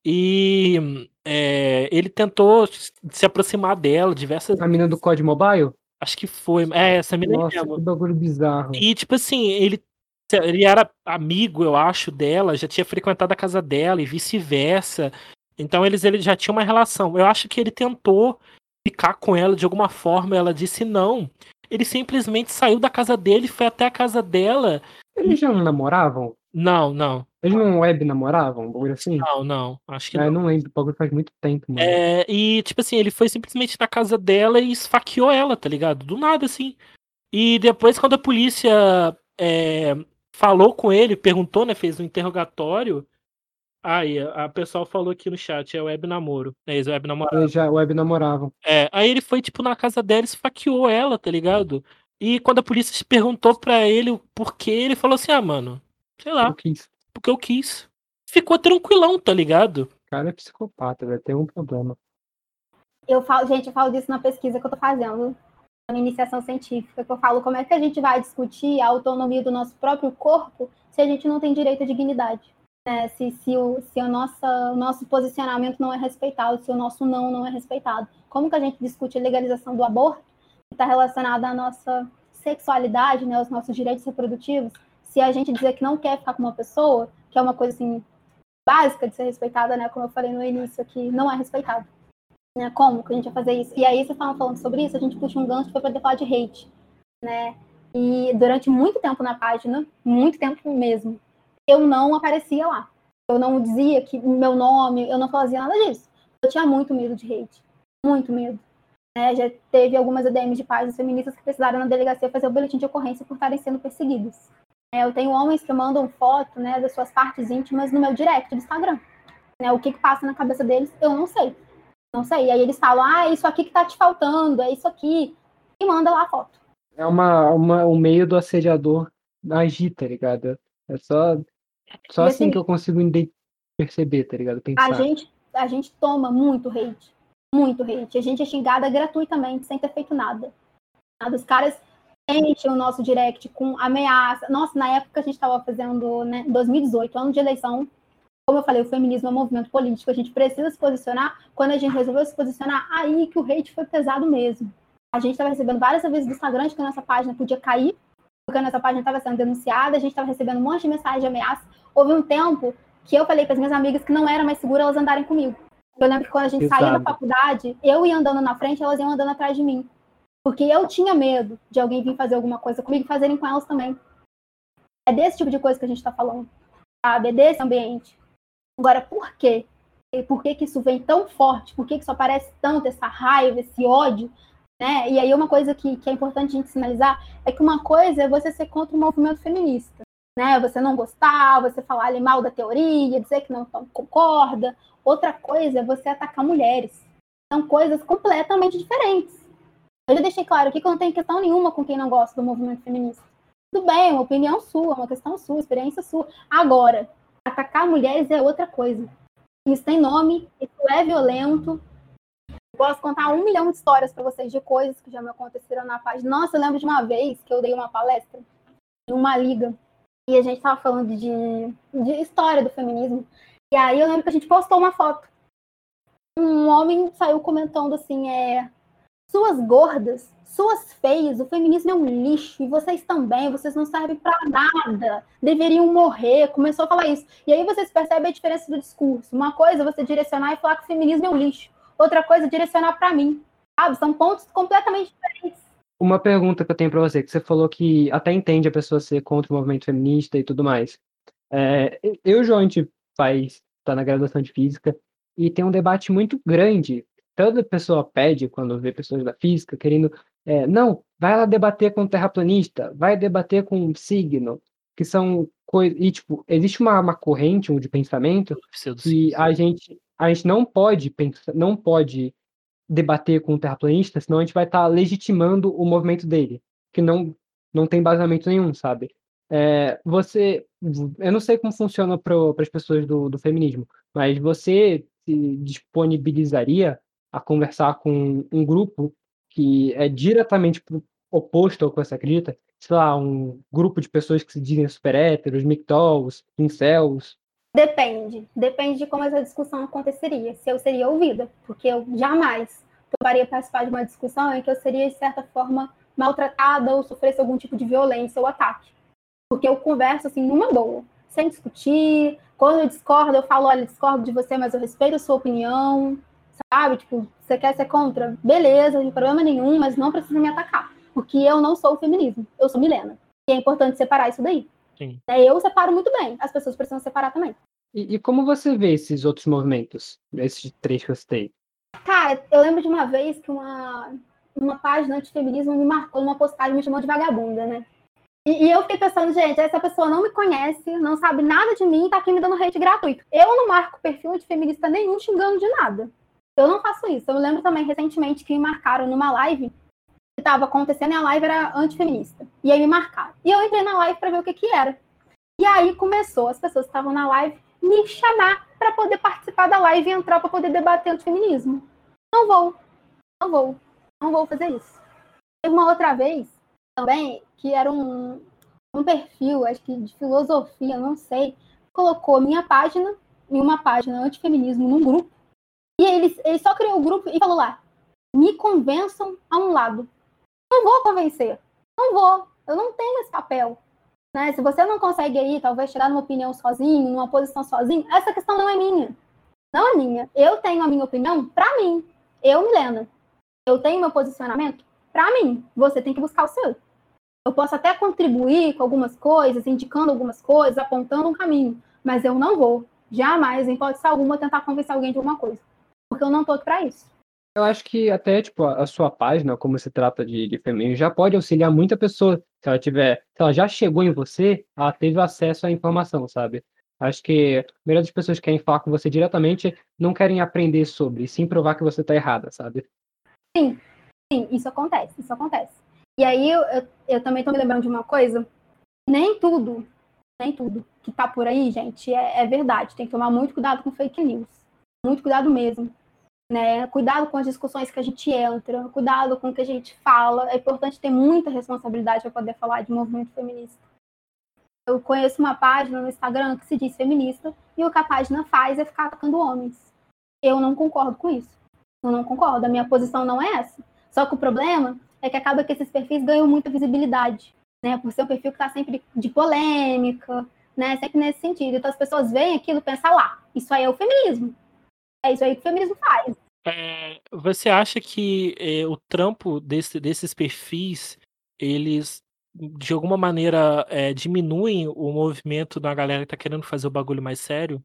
E é, ele tentou se aproximar dela diversas A mina do COD Mobile? Acho que foi. É, essa mina Nossa, que bagulho bizarro. E, tipo assim, ele ele era amigo, eu acho, dela, já tinha frequentado a casa dela e vice-versa. Então eles, eles já tinham uma relação. Eu acho que ele tentou ficar com ela de alguma forma, ela disse não. Ele simplesmente saiu da casa dele, foi até a casa dela. Eles já não namoravam? Não, não. Eles não web namoravam? Um bagulho assim? Não, não. Acho que é, não. Eu não lembro, o bagulho faz muito tempo, mano. É, e, tipo assim, ele foi simplesmente na casa dela e esfaqueou ela, tá ligado? Do nada, assim. E depois, quando a polícia é, falou com ele, perguntou, né? Fez um interrogatório. Aí, a, pessoal falou aqui no chat, é web namoro. É isso, web namorado. já web namoravam. É, aí ele foi, tipo, na casa dela e esfaqueou ela, tá ligado? E quando a polícia perguntou pra ele o porquê, ele falou assim, ah, mano, sei lá. Eu quis. Porque eu quis. Ficou tranquilão, tá ligado? O cara é psicopata, vai ter um problema. Eu falo, gente, eu falo disso na pesquisa que eu tô fazendo na iniciação científica, que eu falo como é que a gente vai discutir a autonomia do nosso próprio corpo se a gente não tem direito à dignidade. Né? Se, se, o, se o, nosso, o nosso posicionamento não é respeitado, se o nosso não não é respeitado. Como que a gente discute a legalização do aborto, que está relacionada à nossa sexualidade, né, nossos direitos reprodutivos, se a gente dizer que não quer ficar com uma pessoa, que é uma coisa assim básica de ser respeitada, né, como eu falei no início aqui, não é respeitado né? Como que a gente vai fazer isso? E aí, vocês estavam falando sobre isso, a gente puxa um gancho para poder falar de hate, né? E durante muito tempo na página, muito tempo mesmo, eu não aparecia lá. Eu não dizia que meu nome, eu não fazia nada disso. Eu tinha muito medo de hate, muito medo. Né? Já teve algumas ADMs de páginas feministas que precisaram na delegacia fazer o boletim de ocorrência por estarem sendo perseguidos. É, eu tenho homens que mandam foto né, das suas partes íntimas no meu direct do Instagram. Né, o que, que passa na cabeça deles, eu não sei. Não sei. E aí eles falam, ah, isso aqui que tá te faltando, é isso aqui. E manda lá a foto. É uma, uma, um meio do assediador agir, tá ligado? É só, só assim, assim, que eu consigo perceber, tá ligado? Pensar. A gente, a gente toma muito hate. Muito hate. A gente é xingada gratuitamente, sem ter feito nada. Os caras enchem o nosso direct com ameaça. Nossa, na época a gente estava fazendo, né, 2018, ano de eleição, como eu falei, o feminismo é um movimento político, a gente precisa se posicionar. Quando a gente resolveu se posicionar, aí que o hate foi pesado mesmo. A gente estava recebendo várias vezes do Instagram de que a nossa página podia cair, porque a nossa página estava sendo denunciada, a gente estava recebendo um monte de mensagem de ameaça. Houve um tempo que eu falei para as minhas amigas que não era mais seguro elas andarem comigo. Eu lembro que quando a gente Exato. saía da faculdade, eu ia andando na frente, elas iam andando atrás de mim. Porque eu tinha medo de alguém vir fazer alguma coisa comigo e fazerem com elas também. É desse tipo de coisa que a gente está falando, sabe? É desse ambiente. Agora, por quê? E por que, que isso vem tão forte? Por que, que isso aparece tanto, essa raiva, esse ódio? Né? E aí uma coisa que, que é importante a gente sinalizar é que uma coisa é você ser contra o movimento feminista. Né? Você não gostar, você falar ali mal da teoria, dizer que não concorda. Outra coisa é você atacar mulheres. São coisas completamente diferentes. Eu já deixei claro aqui que eu não tenho questão nenhuma com quem não gosta do movimento feminista. Tudo bem, é uma opinião sua, uma questão sua, experiência sua. Agora, atacar mulheres é outra coisa. Isso tem nome, isso é violento. Posso contar um milhão de histórias para vocês de coisas que já me aconteceram na página. Nossa, eu lembro de uma vez que eu dei uma palestra em uma liga e a gente estava falando de, de história do feminismo. E aí eu lembro que a gente postou uma foto. Um homem saiu comentando assim, é, suas gordas, suas feias, o feminismo é um lixo, e vocês também, vocês não servem para nada, deveriam morrer. Começou a falar isso. E aí vocês percebem a diferença do discurso. Uma coisa é você direcionar e falar que o feminismo é um lixo. Outra coisa direcionar para mim. Sabe? São pontos completamente diferentes. Uma pergunta que eu tenho para você, que você falou que até entende a pessoa ser contra o movimento feminista e tudo mais. É, eu e o João, a gente faz, tá na graduação de física, e tem um debate muito grande toda pessoa pede quando vê pessoas da física querendo, é, não, vai lá debater com terraplanista, vai debater com um signo, que são coisas. E, tipo, existe uma, uma corrente um de pensamento que a gente, a gente não pode pensar, não pode debater com um terraplanista, senão a gente vai estar tá legitimando o movimento dele, que não, não tem basamento nenhum, sabe? É, você, eu não sei como funciona para as pessoas do, do feminismo, mas você se disponibilizaria a conversar com um grupo que é diretamente oposto ao que você acredita, sei lá, um grupo de pessoas que se dizem super héteros, mictolls, incels? Depende. Depende de como essa discussão aconteceria, se eu seria ouvida, porque eu jamais toparia participar de uma discussão em que eu seria, de certa forma, maltratada ou sofresse algum tipo de violência ou ataque. Porque eu converso, assim, numa boa, sem discutir. Quando eu discordo, eu falo, olha, discordo de você, mas eu respeito a sua opinião sabe? Tipo, você quer ser contra? Beleza, tem problema nenhum, mas não precisa me atacar. Porque eu não sou o feminismo, eu sou Milena. E é importante separar isso daí. Sim. É, eu separo muito bem, as pessoas precisam separar também. E, e, como você vê esses outros movimentos, esses três que eu citei? Cara, eu lembro de uma vez que uma, uma página antifeminismo me marcou numa postagem me chamou de vagabunda, né? E, e, eu fiquei pensando, gente, essa pessoa não me conhece, não sabe nada de mim, tá aqui me dando hate gratuito. Eu não marco perfil antifeminista nenhum xingando de nada. Eu não faço isso. Eu lembro também recentemente que me marcaram numa live estava acontecendo e a live era antifeminista. E aí me marcaram. E eu entrei na live para ver o que, que era. E aí começou as pessoas que estavam na live me chamar para poder participar da live e entrar para poder debater antifeminismo. Não vou. Não vou. Não vou fazer isso. Teve uma outra vez também que era um, um perfil, acho que de filosofia, não sei, colocou minha página em uma página antifeminismo num grupo e ele, ele só criou o grupo e falou lá: me convençam a um lado. Não vou convencer. Não vou. Eu não tenho esse papel. Né? Se você não consegue aí, talvez, chegar numa opinião sozinho, numa posição sozinho, essa questão não é minha. Não é minha. Eu tenho a minha opinião para mim. Eu, Milena. Eu tenho meu posicionamento para mim. Você tem que buscar o seu. Eu posso até contribuir com algumas coisas, indicando algumas coisas, apontando um caminho, mas eu não vou, jamais, em hipótese alguma, tentar convencer alguém de alguma coisa porque eu não aqui pra isso. Eu acho que até, tipo, a sua página, como se trata de, de feminino, já pode auxiliar muita pessoa. Se ela tiver, se ela já chegou em você, ela teve acesso à informação, sabe? Acho que a maioria das pessoas que querem falar com você diretamente não querem aprender sobre, sim provar que você tá errada, sabe? Sim, sim, isso acontece, isso acontece. E aí eu, eu, eu também tô me lembrando de uma coisa, nem tudo, nem tudo que tá por aí, gente, é, é verdade. Tem que tomar muito cuidado com fake news. Muito cuidado mesmo né? Cuidado com as discussões que a gente entra, cuidado com o que a gente fala. É importante ter muita responsabilidade para poder falar de movimento feminista. Eu conheço uma página no Instagram que se diz feminista e o que a página faz é ficar atacando homens. Eu não concordo com isso. Eu não concordo. A minha posição não é essa. Só que o problema é que acaba que esses perfis ganham muita visibilidade, né? Por ser um perfil que está sempre de polêmica, né? Sempre nesse sentido. Então as pessoas veem aquilo e pensam lá, isso aí é o feminismo. É isso aí que o feminismo faz. É, você acha que é, o trampo desse, desses perfis, eles de alguma maneira é, diminuem o movimento da galera que tá querendo fazer o bagulho mais sério?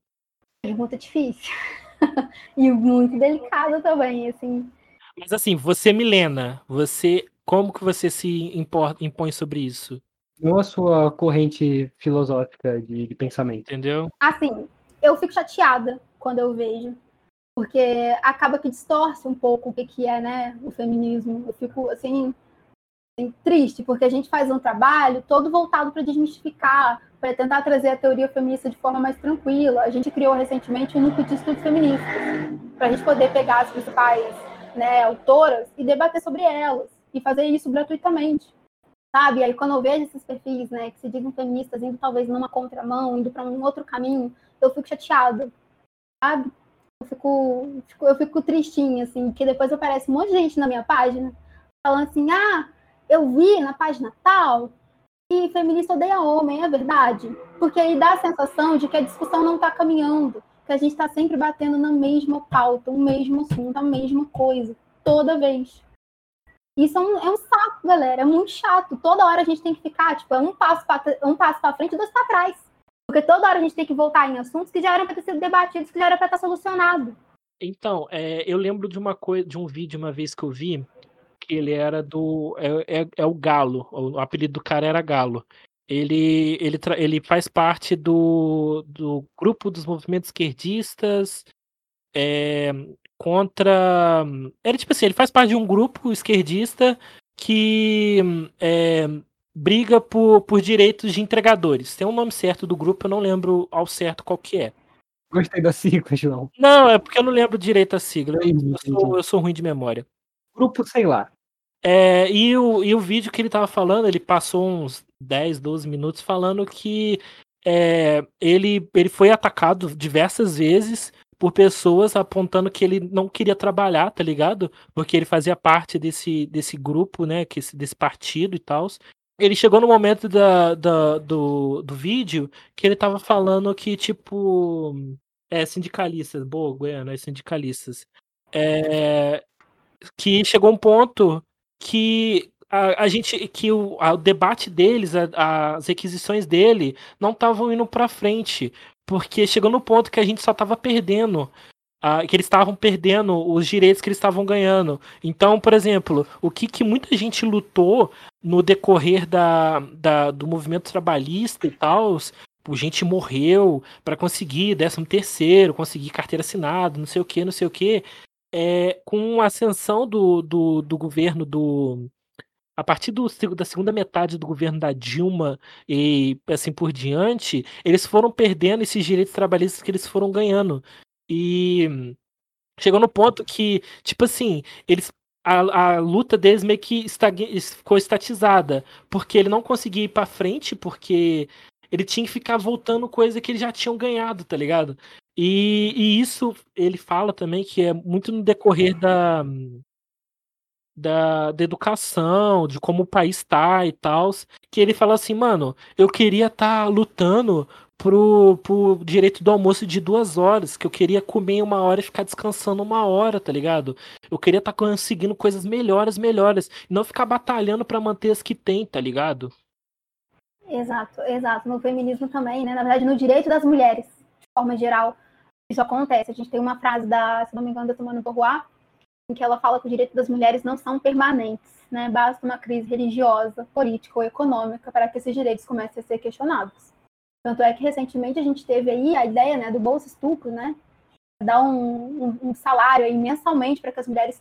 Pergunta difícil. [LAUGHS] e muito delicada também, assim. Mas assim, você, Milena, você como que você se impõe sobre isso? Não a sua corrente filosófica de, de pensamento. Entendeu? Assim, eu fico chateada quando eu vejo. Porque acaba que distorce um pouco o que, é, né, o feminismo. Eu fico, assim, assim triste, porque a gente faz um trabalho todo voltado para desmistificar, para tentar trazer a teoria feminista de forma mais tranquila. A gente criou recentemente um núcleo de estudos feministas, para a gente poder pegar as principais né, autoras e debater sobre elas, e fazer isso gratuitamente sabe? E aí quando eu vejo esses perfis, né, que se dizem feministas indo talvez numa contramão, indo para um outro caminho, eu fico chateada, sabe? Eu fico, fico, eu fico tristinha, assim, que depois aparece um monte de gente na minha página falando assim, ah, eu vi na página tal que feminista odeia homem, é verdade? Porque aí dá a sensação de que a discussão não está caminhando, que a gente está sempre batendo na mesma pauta, o mesmo assunto, a mesma coisa, toda vez. Isso é um, é um saco, galera. É muito chato. Toda hora a gente tem que ficar, tipo, é um passo para um passo para frente e dois para trás. Porque toda hora a gente tem que voltar em assuntos que já eram para ter sido debatidos, que já era para estar solucionado. Então, é, eu lembro de uma coisa, de um vídeo uma vez que eu vi, que ele era do. É, é, é o Galo. O apelido do cara era Galo. Ele, ele, ele faz parte do, do grupo dos movimentos esquerdistas. É, contra. Era tipo assim, ele faz parte de um grupo esquerdista que é, briga por, por direitos de entregadores. Tem um nome certo do grupo, eu não lembro ao certo qual que é. Gostei da sigla, João. Não, é porque eu não lembro direito a sigla. Eu, eu, sou, eu sou ruim de memória. Grupo, sei lá. É, e, o, e o vídeo que ele tava falando, ele passou uns 10, 12 minutos falando que é, ele, ele foi atacado diversas vezes por pessoas apontando que ele não queria trabalhar, tá ligado? Porque ele fazia parte desse, desse grupo, né? Que, desse partido e tal. Ele chegou no momento da, da, do, do vídeo que ele tava falando que, tipo. É, sindicalistas, boa, Goiânia, é sindicalistas. É, que chegou um ponto que a, a gente que o, a, o debate deles, a, as requisições dele não estavam indo para frente, porque chegou no ponto que a gente só estava perdendo. Que eles estavam perdendo os direitos que eles estavam ganhando. Então, por exemplo, o que, que muita gente lutou no decorrer da, da do movimento trabalhista e tal, gente morreu para conseguir 13 terceiro, conseguir carteira assinada, não sei o que, não sei o que. É, com a ascensão do, do, do governo do, a partir do, da segunda metade do governo da Dilma e assim por diante, eles foram perdendo esses direitos trabalhistas que eles foram ganhando. E chegou no ponto que, tipo assim, eles a, a luta deles meio que ficou estatizada, porque ele não conseguia ir para frente, porque ele tinha que ficar voltando coisa que eles já tinham ganhado, tá ligado? E, e isso ele fala também que é muito no decorrer da, da, da educação, de como o país tá e tal, que ele fala assim, mano, eu queria estar tá lutando pro, pro direito do almoço de duas horas, que eu queria comer uma hora e ficar descansando uma hora, tá ligado? Eu queria estar tá conseguindo coisas melhores, melhores, e não ficar batalhando para manter as que tem, tá ligado? Exato, exato. No feminismo também, né? Na verdade, no direito das mulheres, de forma geral, isso acontece. A gente tem uma frase da, se não me engano, da Simone Beauvoir, em que ela fala que os direitos das mulheres não são permanentes, né? Basta uma crise religiosa, política ou econômica para que esses direitos comecem a ser questionados. Tanto é que recentemente a gente teve aí a ideia, né, do bolsa estupro, né? Dar um, um, um salário aí mensalmente para que as mulheres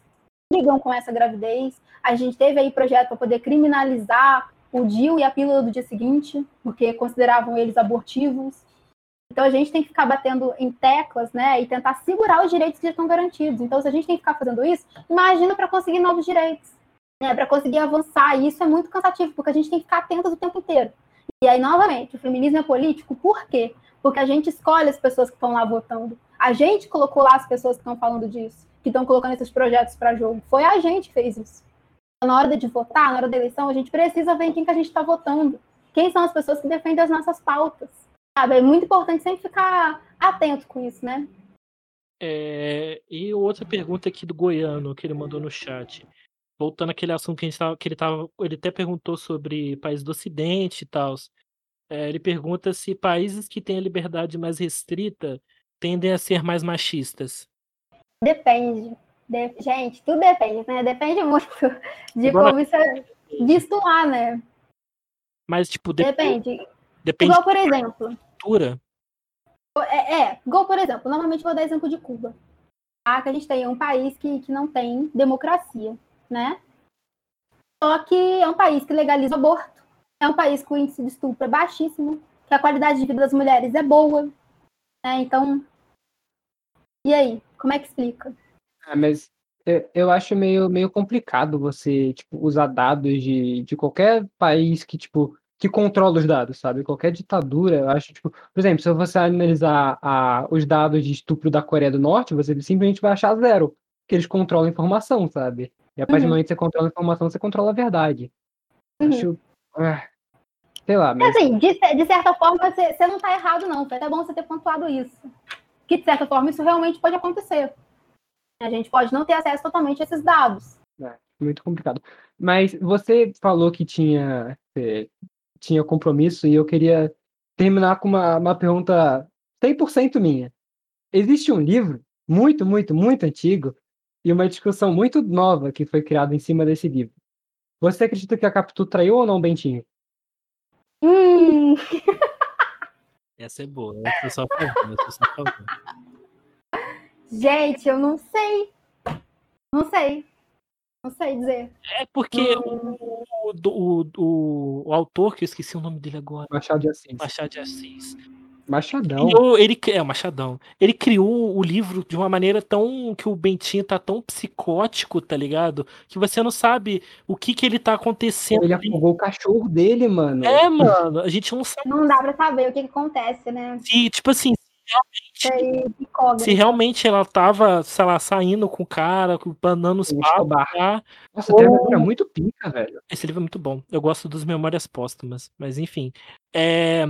ligam com essa gravidez. A gente teve aí projeto para poder criminalizar o DIU e a pílula do dia seguinte, porque consideravam eles abortivos. Então a gente tem que ficar batendo em teclas, né, e tentar segurar os direitos que já estão garantidos. Então se a gente tem que ficar fazendo isso, imagina para conseguir novos direitos, né, para conseguir avançar. E isso é muito cansativo, porque a gente tem que ficar atentos o tempo inteiro. E aí novamente, o feminismo é político, por quê? Porque a gente escolhe as pessoas que estão lá votando. A gente colocou lá as pessoas que estão falando disso, que estão colocando esses projetos para jogo. Foi a gente que fez isso. Na hora de votar, na hora da eleição, a gente precisa ver em quem que a gente está votando. Quem são as pessoas que defendem as nossas pautas sabe? É muito importante sempre ficar atento com isso, né? É, e outra pergunta aqui do Goiano que ele mandou no chat. Voltando àquele assunto que, a gente tava, que ele tava. Ele até perguntou sobre países do Ocidente e tal. É, ele pergunta se países que têm a liberdade mais restrita tendem a ser mais machistas. Depende. De... Gente, tudo depende, né? Depende muito [LAUGHS] de Agora... como isso é visto lá, né? Mas, tipo, depende. depende Depende igual, por exemplo. Cultura. É, é, igual, por exemplo, normalmente vou dar exemplo de Cuba. Ah, que a gente tem um país que, que não tem democracia, né? Só que é um país que legaliza o aborto, é um país que o índice de estupro é baixíssimo, que a qualidade de vida das mulheres é boa, né? Então, e aí, como é que explica? Ah, mas eu, eu acho meio, meio complicado você tipo, usar dados de, de qualquer país que, tipo, que controla os dados, sabe? Qualquer ditadura, eu acho, tipo, por exemplo, se você analisar a, os dados de estupro da Coreia do Norte, você simplesmente vai achar zero, que eles controlam a informação, sabe? E a partir uhum. do momento que você controla a informação, você controla a verdade. Uhum. Acho. Ah, sei lá, mas. Assim, de, de certa forma, você, você não tá errado, não. Foi até bom você ter pontuado isso. Que, de certa forma, isso realmente pode acontecer. A gente pode não ter acesso totalmente a esses dados. É, muito complicado. Mas você falou que tinha tinha compromisso e eu queria terminar com uma, uma pergunta 100% minha. Existe um livro muito, muito, muito antigo e uma discussão muito nova que foi criada em cima desse livro. Você acredita que a Capitu traiu ou não, Bentinho? Hum. [LAUGHS] Essa é boa, essa é só favor, essa é só favor. Gente, eu não sei. Não sei. Não sei dizer. É porque o, o, o, o, autor, que eu esqueci o nome dele agora. Machado de Assis. Machado de Assis. Machadão. Criou, ele, é, o Machadão. Ele criou o livro de uma maneira tão. que o Bentinho tá tão psicótico, tá ligado? Que você não sabe o que que ele tá acontecendo. Ele afogou o cachorro dele, mano. É, mano. A gente não sabe. Não dá pra saber o que, que acontece, né? E, tipo assim, realmente, se realmente ela tava, sei lá, saindo com o cara, banando os papos. Nossa, tem uma muito pica, velho. Esse livro é muito bom. Eu gosto dos Memórias Póstumas, mas enfim. É...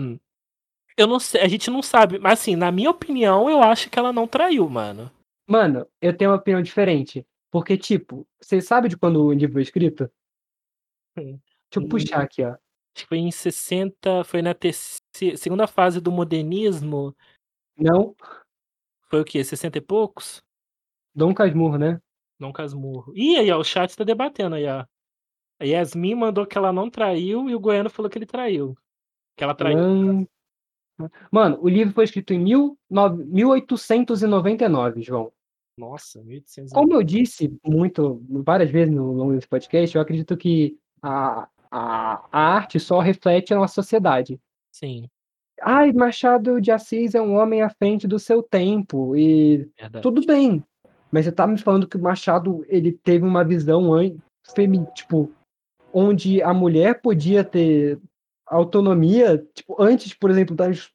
Eu não sei, a gente não sabe, mas assim, na minha opinião, eu acho que ela não traiu, mano. Mano, eu tenho uma opinião diferente. Porque, tipo, você sabe de quando o livro foi escrito? Hum. Deixa eu puxar aqui, ó. Acho que foi em 60, foi na segunda fase do modernismo, não. Foi o quê? 60 e poucos? Dom Casmurro, né? Dom Casmurro. Ih, aí, ó, o chat tá debatendo aí, ó. A Yasmin mandou que ela não traiu e o Goiano falou que ele traiu. Que ela traiu. Hum... Mano, o livro foi escrito em mil, no, 1899, João. Nossa, 1899. Como eu disse muito, várias vezes no longo desse podcast, eu acredito que a, a, a arte só reflete a nossa sociedade. Sim. Ai, Machado de Assis é um homem à frente do seu tempo e Verdade. tudo bem. Mas você tá me falando que o Machado ele teve uma visão femi tipo onde a mulher podia ter autonomia, tipo, antes, por exemplo, das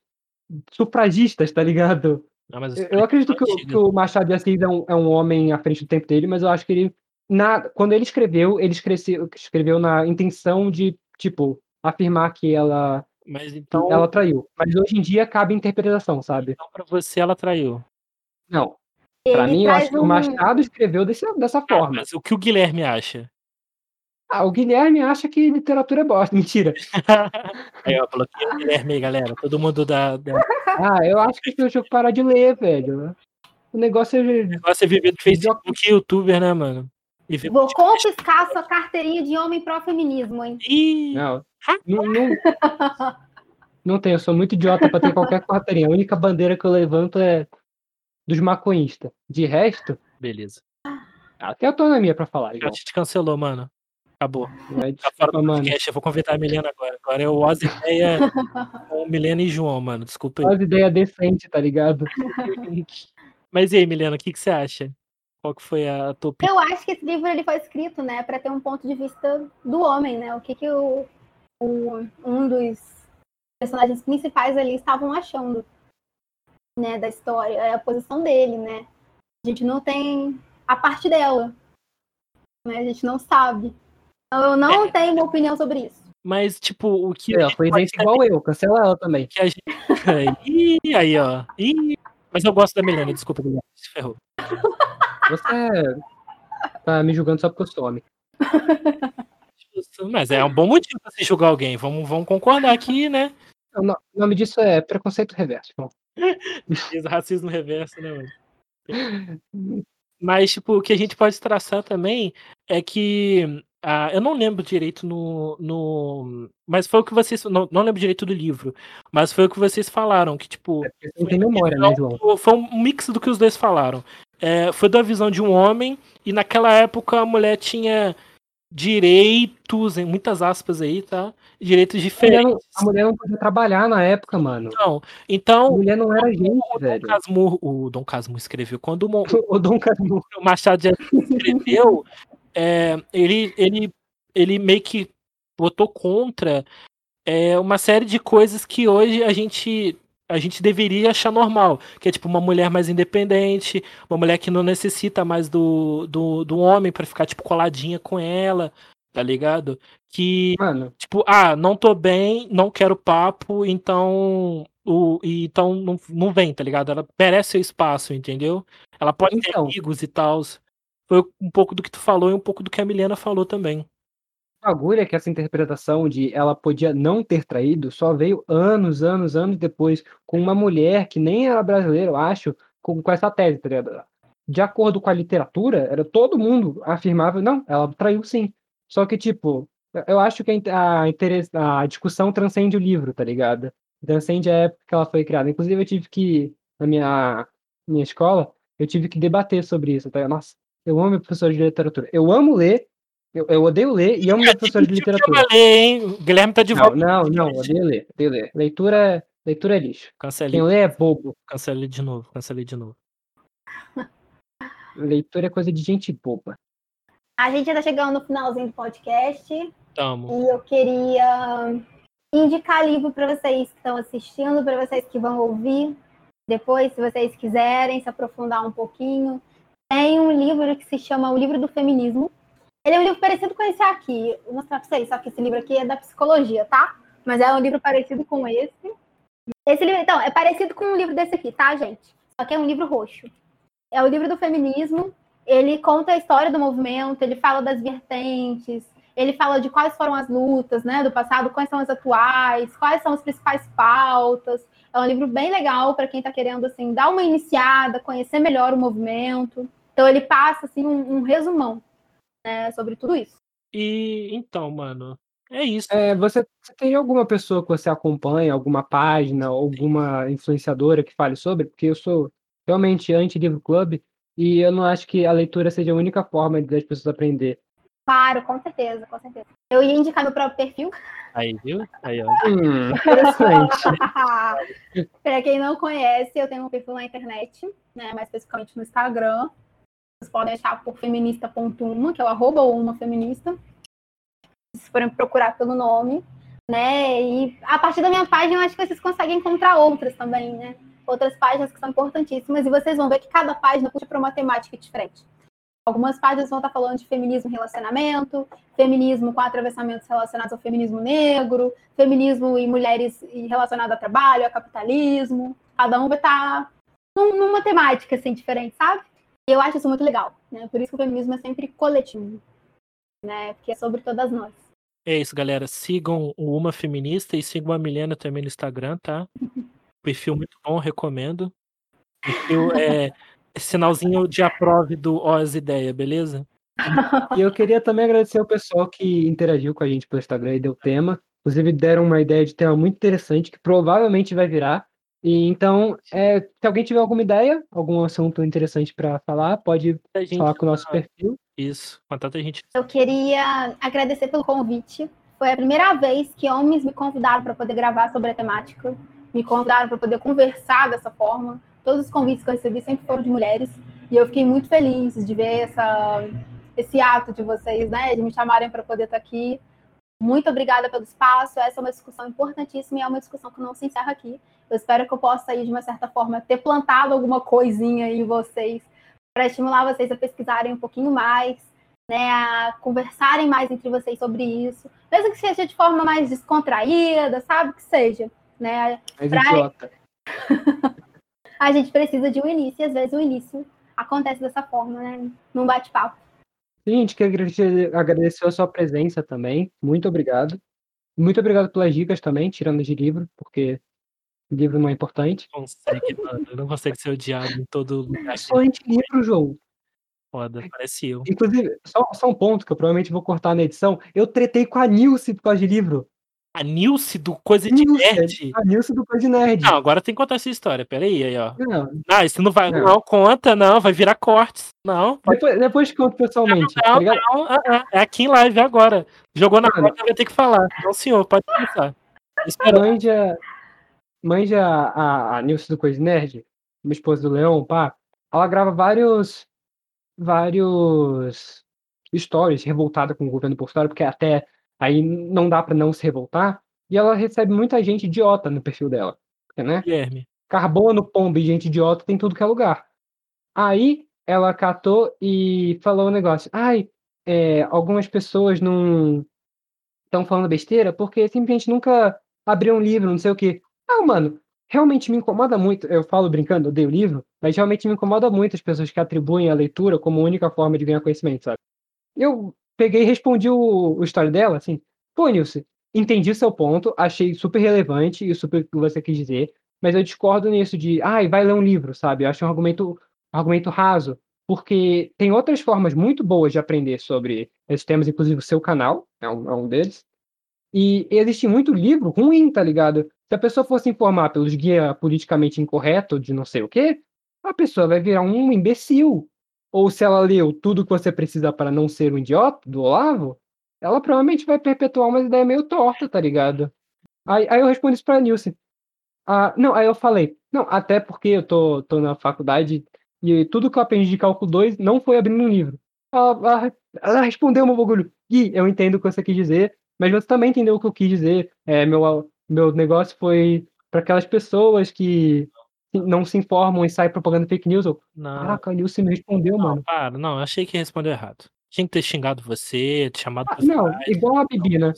sufragistas, tá ligado? Não, eu acredito que, que, o Machado de Assis é um, é um homem à frente do tempo dele, mas eu acho que ele na, quando ele escreveu, ele escreveu, escreveu na intenção de, tipo, afirmar que ela mas então. Ela traiu. Mas hoje em dia cabe interpretação, sabe? Então, pra você, ela traiu. Não. Pra mim, eu acho que o Machado escreveu desse, dessa ah, forma. mas o que o Guilherme acha? Ah, o Guilherme acha que literatura é bosta. [LAUGHS] Mentira. aí, ó, coloquei o Guilherme aí, galera. Todo mundo da. da... ah, eu acho que eu que parar de ler, velho. O negócio é. O negócio é viver do Facebook e youtuber, né, mano? Vou confiscar sua carteirinha de homem pró-feminismo, hein? Ih! Não, não, não, não tenho, eu sou muito idiota pra ter qualquer carteirinha. A única bandeira que eu levanto é dos maconhistas. De resto. Beleza. Até autonomia pra falar. Já te cancelou, mano. Acabou. Vai, Tá fora do mano. podcast. Eu vou convidar a Milena agora. Agora é o Oz Ideia [LAUGHS] com Milena e João, mano. Desculpa aí. Faz ideia decente, tá ligado? [LAUGHS] Mas e aí, Milena, o que, que você acha? Qual que foi a tua opinião? Eu acho que esse livro ele foi escrito, né, para ter um ponto de vista do homem, né? O que que o, o- um dos personagens principais ali estavam achando, né, da história, é a posição dele, né? A gente não tem a parte dela, né? A gente não sabe. Então, eu não É. tenho uma opinião sobre isso. Mas, tipo, o que. Ela foi pode gente igual eu, cancela ela também. que a gente. Ih, aí, ó. Ih, mas eu gosto da Milena, desculpa, Guilherme. Se ferrou. Você tá me julgando só porque eu sou homem. [LAUGHS] Mas é um bom motivo pra se julgar alguém. Vamos, vamos concordar aqui, né? O no- o nome disso é preconceito reverso. [LAUGHS] Racismo reverso, né, mano? Mas, tipo, o que a gente pode traçar também é que. Ah, eu não lembro direito no, no. Mas foi o que vocês. Não, não lembro direito do livro. Mas foi o que vocês falaram. Que, tipo. É não tem memória, né, João? Foi- um mix do que os dois falaram. É, foi da visão de um homem, e naquela época a mulher tinha direitos, em muitas aspas aí, tá? Direitos diferentes. não, a mulher não podia trabalhar na época, mano. Então, A mulher não era gente, o Dom velho. Casmurro, o Dom Casmurro escreveu, quando o [LAUGHS] O Dom Casmurro. o Machado de escreveu, é, ele, ele, ele meio que botou contra é, uma série de coisas que hoje a gente a gente deveria achar normal, que é tipo uma mulher mais independente, uma mulher que não necessita mais do, do, do homem pra ficar tipo coladinha com ela, tá ligado? Que Mano, tipo, ah, não tô bem, não quero papo, então o e então não, não vem, tá ligado? Ela merece seu espaço, entendeu? Ela pode ter Então. amigos e tal. Foi um pouco do que tu falou e um pouco do que a Milena falou também. o bagulho é que essa interpretação de ela podia não ter traído só veio anos, anos, anos depois, com uma mulher que nem era brasileira, eu acho, com, com essa tese, tá ligado? De acordo com a literatura, era todo mundo afirmava, não, ela traiu sim. Só que, tipo, eu acho que a, a, a discussão transcende o livro, tá ligado? Transcende a época que ela foi criada. Inclusive, eu tive que, na minha, minha escola, eu tive que debater sobre isso, tá? Nossa, eu amo meu professor de literatura. Eu amo ler, eu, eu odeio ler e amo meu professor de literatura. Ler, hein? O Guilherme tá de Não, volta. não, não, odeio ler, odeio ler. Leitura, é- leitura é lixo. Cancelei, Quem lê é bobo. cancelei de novo, cancelei de novo. [LAUGHS] Leitura é coisa de gente boba. A gente já tá chegando no finalzinho do podcast. Tamo. E eu queria indicar livro para vocês que estão assistindo, para vocês que vão ouvir. Depois, se vocês quiserem se aprofundar um pouquinho, tem um livro que se chama O Livro do Feminismo. Ele é um livro parecido com esse aqui. Vou mostrar para vocês, só que esse livro aqui é da psicologia, tá? Mas é um livro parecido com esse. Esse livro, então, é parecido com um livro desse aqui, tá, gente? Só que é um livro roxo. É o livro do feminismo. Ele conta a história do movimento, ele fala das vertentes, ele fala de quais foram as lutas né, do passado, quais são as atuais, quais são as principais pautas. É um livro bem legal para quem está querendo assim, dar uma iniciada, conhecer melhor o movimento. Então ele passa assim, um, um resumão né, sobre tudo isso. E então, mano, é isso. É, você, você tem alguma pessoa que você acompanha, alguma página, alguma influenciadora que fale sobre? Porque eu sou realmente anti-livro club e eu não acho que a leitura seja a única forma das pessoas aprender. Claro, com certeza, com certeza. Eu ia indicar meu próprio perfil. Aí, viu? Aí, ó. Hum, interessante. [LAUGHS] para quem não conhece, eu tenho um perfil na internet, né, mais especificamente no Instagram. Vocês podem achar por feminista.uma, que é o arroba uma feminista. Se forem procurar pelo nome, né? E a partir da minha página, eu acho que vocês conseguem encontrar outras também, né? Outras páginas que são importantíssimas, e vocês vão ver que cada página puxa para uma temática diferente. Algumas páginas vão estar falando de feminismo em relacionamento, feminismo com atravessamentos relacionados ao feminismo negro, feminismo e mulheres relacionado ao trabalho, ao capitalismo. Cada um vai estar num- numa temática assim diferente, sabe? E eu acho isso muito legal, né? Por isso que o feminismo é sempre coletivo, né? Porque é sobre todas nós. É isso, galera. Sigam o Uma Feminista e sigam a Milena também no Instagram, tá? [LAUGHS] Perfil muito bom, recomendo. Perfil é sinalzinho de aprove do Oz Ideia, beleza? [LAUGHS] E eu queria também agradecer ao pessoal que interagiu com a gente pelo Instagram e deu tema. Inclusive, deram uma ideia de tema muito interessante que provavelmente vai virar. E então, é, se alguém tiver alguma ideia, algum assunto interessante para falar, pode A gente falar com o nosso tá- perfil. Isso, com tanta gente. Eu queria agradecer pelo convite. Foi a primeira vez que homens me convidaram para poder gravar sobre a temática, me convidaram para poder conversar dessa forma. Todos os convites que eu recebi sempre foram de mulheres, e eu fiquei muito feliz de ver essa, esse ato de vocês, né, de me chamarem para poder estar aqui. Muito obrigada pelo espaço. Essa é uma discussão importantíssima e é uma discussão que não se encerra aqui. Eu espero que eu possa aí, de uma certa forma, ter plantado alguma coisinha em vocês para estimular vocês a pesquisarem um pouquinho mais, né, a conversarem mais entre vocês sobre isso, mesmo que seja de forma mais descontraída, sabe que seja, né? Mais pra... [LAUGHS] a gente precisa de um início, e às vezes o início acontece dessa forma, né? Num bate-papo. A gente quer agradecer a sua presença também. Muito obrigado. Muito obrigado pelas dicas também, tirando de livro, porque livro não é importante. Consegue, mano. Não consegue ser odiado em todo lugar. Excelente livro, João. Foda, parece eu. Inclusive, só, só um ponto que eu provavelmente vou cortar na edição. Eu tretei com a Nilce por causa de livro. A Nilce do Coisa de Nilce, Nerd? A Nilce do Coisa de Nerd. Não, agora tem que contar essa história. Peraí, aí, ó. Não, Ah, isso não vai. Não. Não, conta, não. Vai virar cortes. Não. Depois, depois conto pessoalmente. tá Não, ligado? não, ah, ah, é aqui em live agora. Jogou na conta, vai ter que falar. Não, senhor, pode começar. Manja, manja a, a Nilce do Coisa de Nerd, minha esposa do Leão, pá. Ela grava vários, vários stories revoltada com o governo Bolsonaro, porque até aí não dá pra não se revoltar. E ela recebe muita gente idiota no perfil dela, né? Guilherme. Carbono, pomba e gente idiota tem tudo que é lugar. Aí ela catou e falou um negócio. Ai, é, algumas pessoas não estão falando besteira porque simplesmente nunca abriu um livro, não sei o quê. Ah, mano, realmente me incomoda muito. Eu falo brincando, eu odeio livro, mas realmente me incomoda muito as pessoas que atribuem a leitura como única forma de ganhar conhecimento, sabe? Eu peguei e respondi o, o história dela, assim, pô, Nilce, entendi seu ponto, achei super relevante e super o que você quis dizer, mas eu discordo nisso de, ai, vai ler um livro, sabe? Eu acho um argumento, um argumento raso, porque tem outras formas muito boas de aprender sobre esses temas, inclusive o seu canal é um, é um deles. E existe muito livro ruim, tá ligado? Se a pessoa fosse informar pelos guia politicamente incorreto de não sei o quê, a pessoa vai virar um imbecil. Ou se ela leu tudo que você precisa para não ser um idiota do Olavo, ela provavelmente vai perpetuar uma ideia meio torta, tá ligado? Aí, aí eu respondi isso pra Nilce. Ah, não, aí eu falei, não, até porque eu tô, tô na faculdade e tudo que eu aprendi de cálculo 2 não foi abrindo um livro. Ela, ela, ela respondeu meu bagulho. Gui, eu entendo o que você quis dizer, mas você também entendeu o que eu quis dizer. É, meu, meu negócio foi para aquelas pessoas que não se informam e saem propagando fake news. Eu, Não, Caraca, a Nilce me respondeu, não, mano. para. Não, achei que respondeu errado. Tinha que ter xingado você, te chamado Ah, pra não, trás. igual a Bibi, né?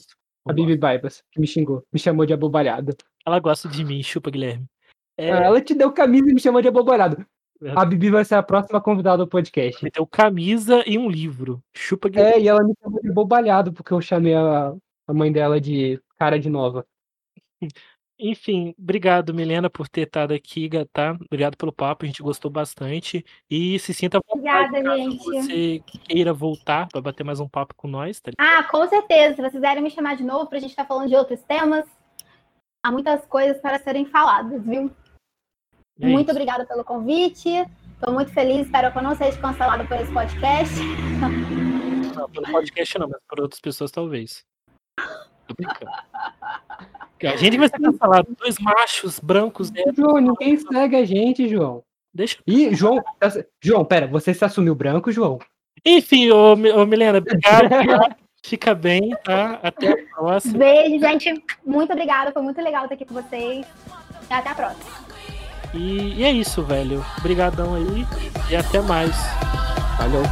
A Bibi Baibas, que me xingou, me chamou de abobalhado. Ela gosta de mim, chupa, Guilherme. É, Ah, Ela te deu camisa e me chamou de abobalado. A Bibi vai ser a próxima convidada do podcast. meteu camisa e um livro. Chupa, Guilherme. É, e ela me chamou de abobalhado porque eu chamei a, a mãe dela de cara de nova. [LAUGHS] Enfim, obrigado, Milena, por ter estado aqui, tá? Obrigado pelo papo, a gente gostou bastante. E se sinta à vontade Obrigada, caso gente. você queira voltar para bater mais um papo com nós, tá? Ah, com certeza. Se vocês quiserem me chamar de novo para a gente estar falando de outros temas, há muitas coisas para serem faladas, viu? É muito isso. obrigada pelo convite. Estou muito feliz. Espero que eu não seja cancelada por esse podcast. Não, pelo podcast não, mas por outras pessoas talvez. [LAUGHS] Tô brincando. A gente vai ser cancelado. Dois machos brancos? João, ninguém segue a gente, João. Deixa. Ih, João, tá- João, pera, você se assumiu branco, João? Enfim, ô, ô Milena, obrigado. tá? Fica bem, tá? Até a próxima. Beijo, gente. Muito obrigada. Foi muito legal estar aqui com vocês. E até a próxima. E, e é isso, velho. Obrigadão aí e até mais. Valeu.